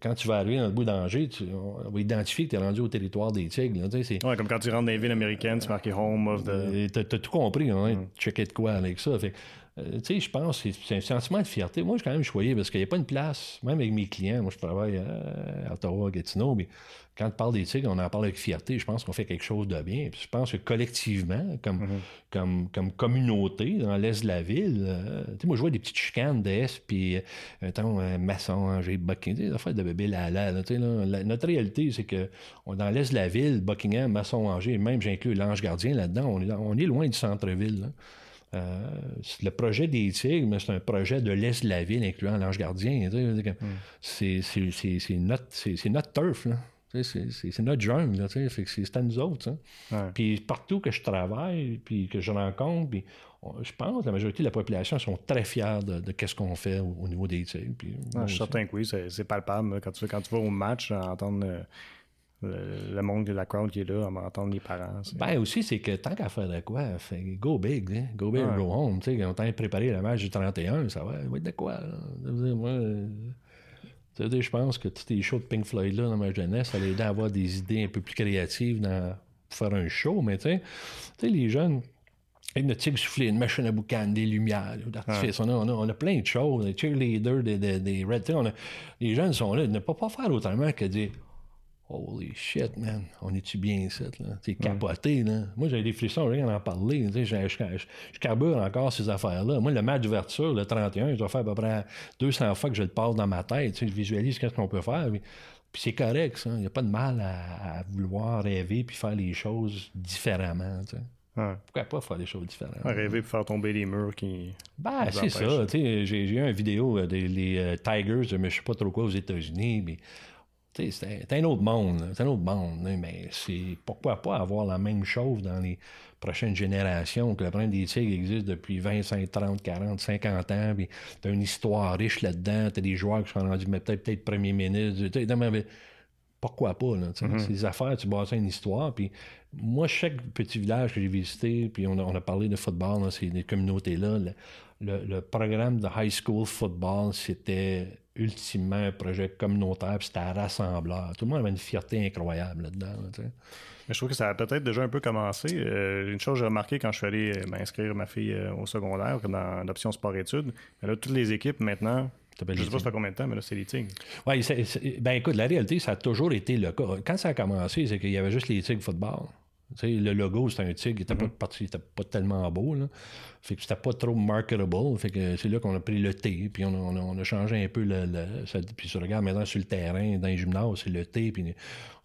quand tu vas arriver dans le bout d'Angers, on va identifier que tu es rendu au territoire des Tigres. ouais, comme quand tu rentres dans les villes américaines, tu marques Home of the. Tu as, tout compris, hein, mm. checker de quoi avec ça. Fait, euh, tu sais, je pense que c'est un sentiment de fierté. Moi, je suis quand même choyé parce qu'il n'y a pas une place, même avec mes clients. Moi, je travaille à, Ottawa, à Gatineau, mais quand on parle des tigres, on en parle avec fierté. Je pense qu'on fait quelque chose de bien. je pense que collectivement, comme, mm-hmm. comme, comme communauté dans l'est de la ville, euh, tu sais, moi, je vois des petites chicanes d'est, puis, attends, un maçon, j'ai Buckingham, des affaires de bébé là, là, là, Notre réalité, c'est que dans l'est de la ville, Buckingham, maçon, Angers, même j'inclus l'ange gardien là-dedans, on est, on est loin du centre-ville. Euh, le projet des Tigres, mais c'est un projet de l'Est de la ville, incluant l'Ange Gardien. C'est notre, notre turf. C'est notre jungle, c'est à nous autres. Puis partout que je travaille, puis que je rencontre, puis je pense que la majorité de la population sont très fiers de, de ce qu'on fait au, niveau des tigres. je suis certain que oui, c'est palpable. Quand tu, quand tu vas au match, entendre euh, le, monde de la crowd qui est là, on va entendre les parents. Ben aussi, c'est que tant qu'à faire de quoi, fait, go big, hein? go big go home. Tu sais, on t'a préparé le match du 31, ça va, être de quoi? Moi, je pense que tous les shows de Pink Floyd là dans ma jeunesse, ça allait à avoir des idées un peu plus créatives dans, pour faire un show, mais tu sais, les jeunes, avec notre tigre soufflé, une machine à boucan, des lumières, d'artifice. On, a, on, a, plein de choses, des cheerleaders, des, des, des red. On les jeunes sont là. Ils ne peuvent pas faire autrement que dire Holy shit, man, on est-tu bien ici, là? T'es capoté, là. Moi, j'ai des frissons, rien en parler. Je, carbure encore ces affaires-là. Moi, le match d'ouverture, le 31, je dois faire à peu près 200 fois que je le passe dans ma tête. je visualise ce qu'on peut faire. Puis, c'est correct, ça. Il n'y a pas de mal à, vouloir rêver puis faire les choses différemment, Pourquoi pas faire des choses différemment? rêver pour faire tomber les murs qui. Ben, c'est ça. J'ai eu une vidéo des les, euh, Tigers, mais je sais pas trop quoi aux États-Unis, mais c'est un autre monde, c'est un autre monde, mais c'est pourquoi pas avoir la même chose dans les prochaines générations, que le problème des tigres existe depuis 25, 30, 40, 50 ans, puis t'as une histoire riche là-dedans, t'as des joueurs qui sont rendus peut-être peut-être premier ministre, pourquoi pas, là, mm-hmm. Ces affaires, tu bâtis une histoire, puis moi, chaque petit village que j'ai visité, puis on a, parlé de football dans ces communautés-là, le, programme de high school football, c'était ultimement un projet communautaire, puis c'était rassembleur. Tout le monde avait une fierté incroyable là-dedans. mais je trouve que ça a peut-être déjà un peu commencé. Euh, une chose que j'ai remarqué quand je suis allé euh, m'inscrire ma fille euh, au secondaire, dans l'option sport-études, là, toutes les équipes maintenant, je ne sais pas ça fait combien de temps, mais là, c'est les Tigres. Oui, ben écoute, la réalité, ça a toujours été le cas. Quand ça a commencé, c'est qu'il y avait juste les Tigres football le logo, c'était un tigre, il était, pas, mm-hmm. était pas tellement beau. Là. Fait que c'était pas trop marketable. Fait que c'est là qu'on a pris le T, puis on a, changé un peu le. puis tu regardes maintenant sur le terrain, dans les gymnases, c'est le T, puis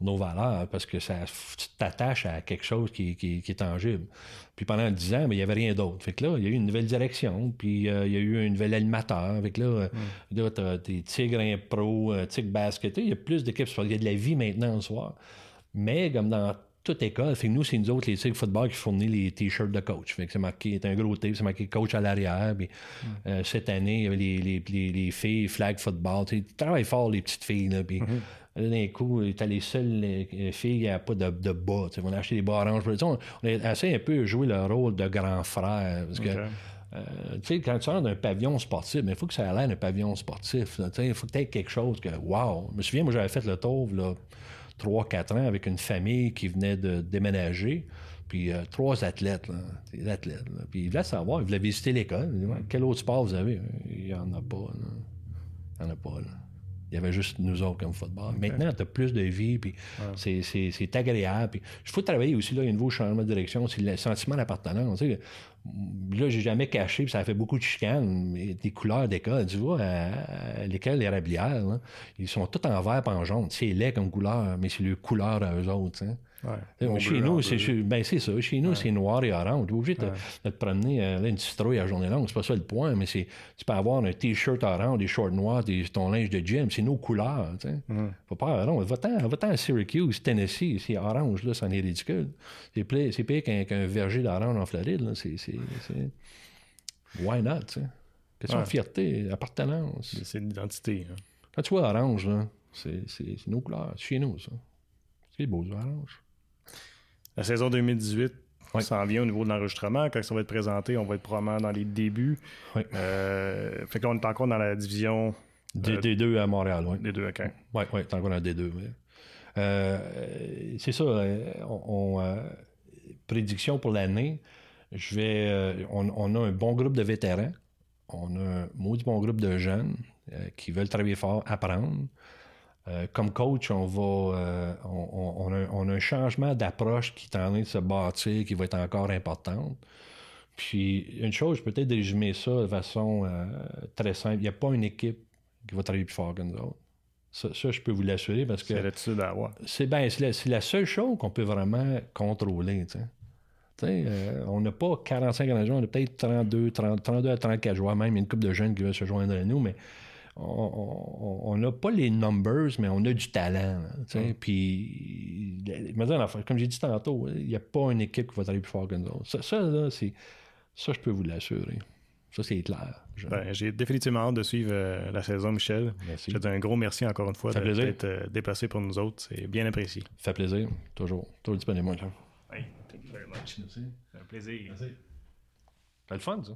nos valeurs, parce que ça t'attache à quelque chose qui, est tangible. Puis pendant dix ans, mais il n'y avait rien d'autre. Fait que là, il y a eu une nouvelle direction, puis euh, il y a eu un nouvel animateur. Avec là, mm. là tu as des Tigres Pro, euh, Tigres Basket, il y a plus d'équipes. Il y a de la vie maintenant le soir. Mais comme dans toute école. Fait que nous, c'est nous autres, les Tigres Football, qui fournit les t-shirts de coach. Fait que c'est marqué, c'est un gros tape, c'est marqué coach à l'arrière. Puis, mm. euh, cette année, il y avait les, les, les, les filles flag football. Ils travaillent fort, les petites filles. Là, puis, mm-hmm. d'un coup, t'as les seules filles, il n'y a pas de, de bas. On a acheté des bas oranges. On, on a assez un peu joué le rôle de grand frère. Parce que, euh, tu sais, quand tu sors d'un pavillon sportif, il faut que ça ait l'air d'un pavillon sportif. Il faut que tu aies quelque chose que, wow. Je me souviens, moi, j'avais fait le tour, là, 3-4 ans avec une famille qui venait de déménager. Puis euh, trois athlètes, là, athlètes. Puis ils voulaient savoir, ils voulaient visiter l'école. Quel autre sport vous avez? Il n'y en a pas. Il n'y en a pas. Là. Il y avait juste nous autres comme football. Maintenant, tu as plus de vie, puis c'est agréable. il faut travailler aussi, là, il y a un nouveau changement de direction, c'est le sentiment d'appartenance. là, j'ai jamais caché, puis ça a fait beaucoup de chicanes, des couleurs d'école. Tu vois, à, l'école érablière, ils sont tous en vert et en jaune. C'est laid comme couleur, mais c'est le couleur à eux autres. Chez nous, c'est ben, ça. Chez nous, c'est noir et orange. Tu es obligé de, te promener euh, une citrouille à journée longue. C'est pas ça le point, mais c'est tu peux avoir un t-shirt orange, des shorts noirs, des, ton linge de gym. C'est nos couleurs. Sais. Faut pas orange. Va-t'en à Syracuse, Tennessee. C'est orange, là, c'en est ridicule. C'est pire qu'un verger d'orange en Floride. C'est. Why not? Tu sais? Question de fierté, appartenance. C'est l'identité. Hein. Quand tu vois orange, c'est nos couleurs. C'est chez nous, ça. C'est beau, orange. La saison 2018 ça en vient au niveau de l'enregistrement. Quand ça va être présenté, on va être probablement dans les débuts. Oui. Euh, fait qu'on est encore dans la division. D, euh, D2 à Montréal, oui. D2, OK. Oui, oui, t'es encore dans D2. Euh, c'est ça. On, prédiction pour l'année. Je vais, euh, on, a un bon groupe de vétérans. On a un maudit bon groupe de jeunes euh, qui veulent travailler fort, apprendre. Euh, comme coach, on va, on, a, un changement d'approche qui est en train de se bâtir, qui va être encore importante. Puis, une chose, je peux peut-être résumer ça de façon très simple. Il n'y a pas une équipe qui va travailler plus fort que nous autres. Ça, je peux vous l'assurer parce que. C'est là-dessus d'avoir? C'est ben, la, la, seule chose qu'on peut vraiment contrôler. Euh, on n'a pas 45 joueurs, on a peut-être 32, 32 à 34 joueurs, même une couple de jeunes qui veulent se joindre à nous, mais on n'a pas les numbers, mais on a du talent. Mm. Puis, comme j'ai dit tantôt, il n'y a pas une équipe qui va aller plus fort que nous autres. Ça, ça, ça je peux vous l'assurer. Ça, c'est clair. Ben, j'ai définitivement hâte de suivre euh, la saison, Michel. Merci. Je te dis un gros merci encore une fois d'être euh, déplacé pour nous autres. C'est bien apprécié. Ça fait plaisir. Toujours. Toujours disponible. Oui, thank you very much. Merci. Un plaisir. Merci. C'est le fun, ça.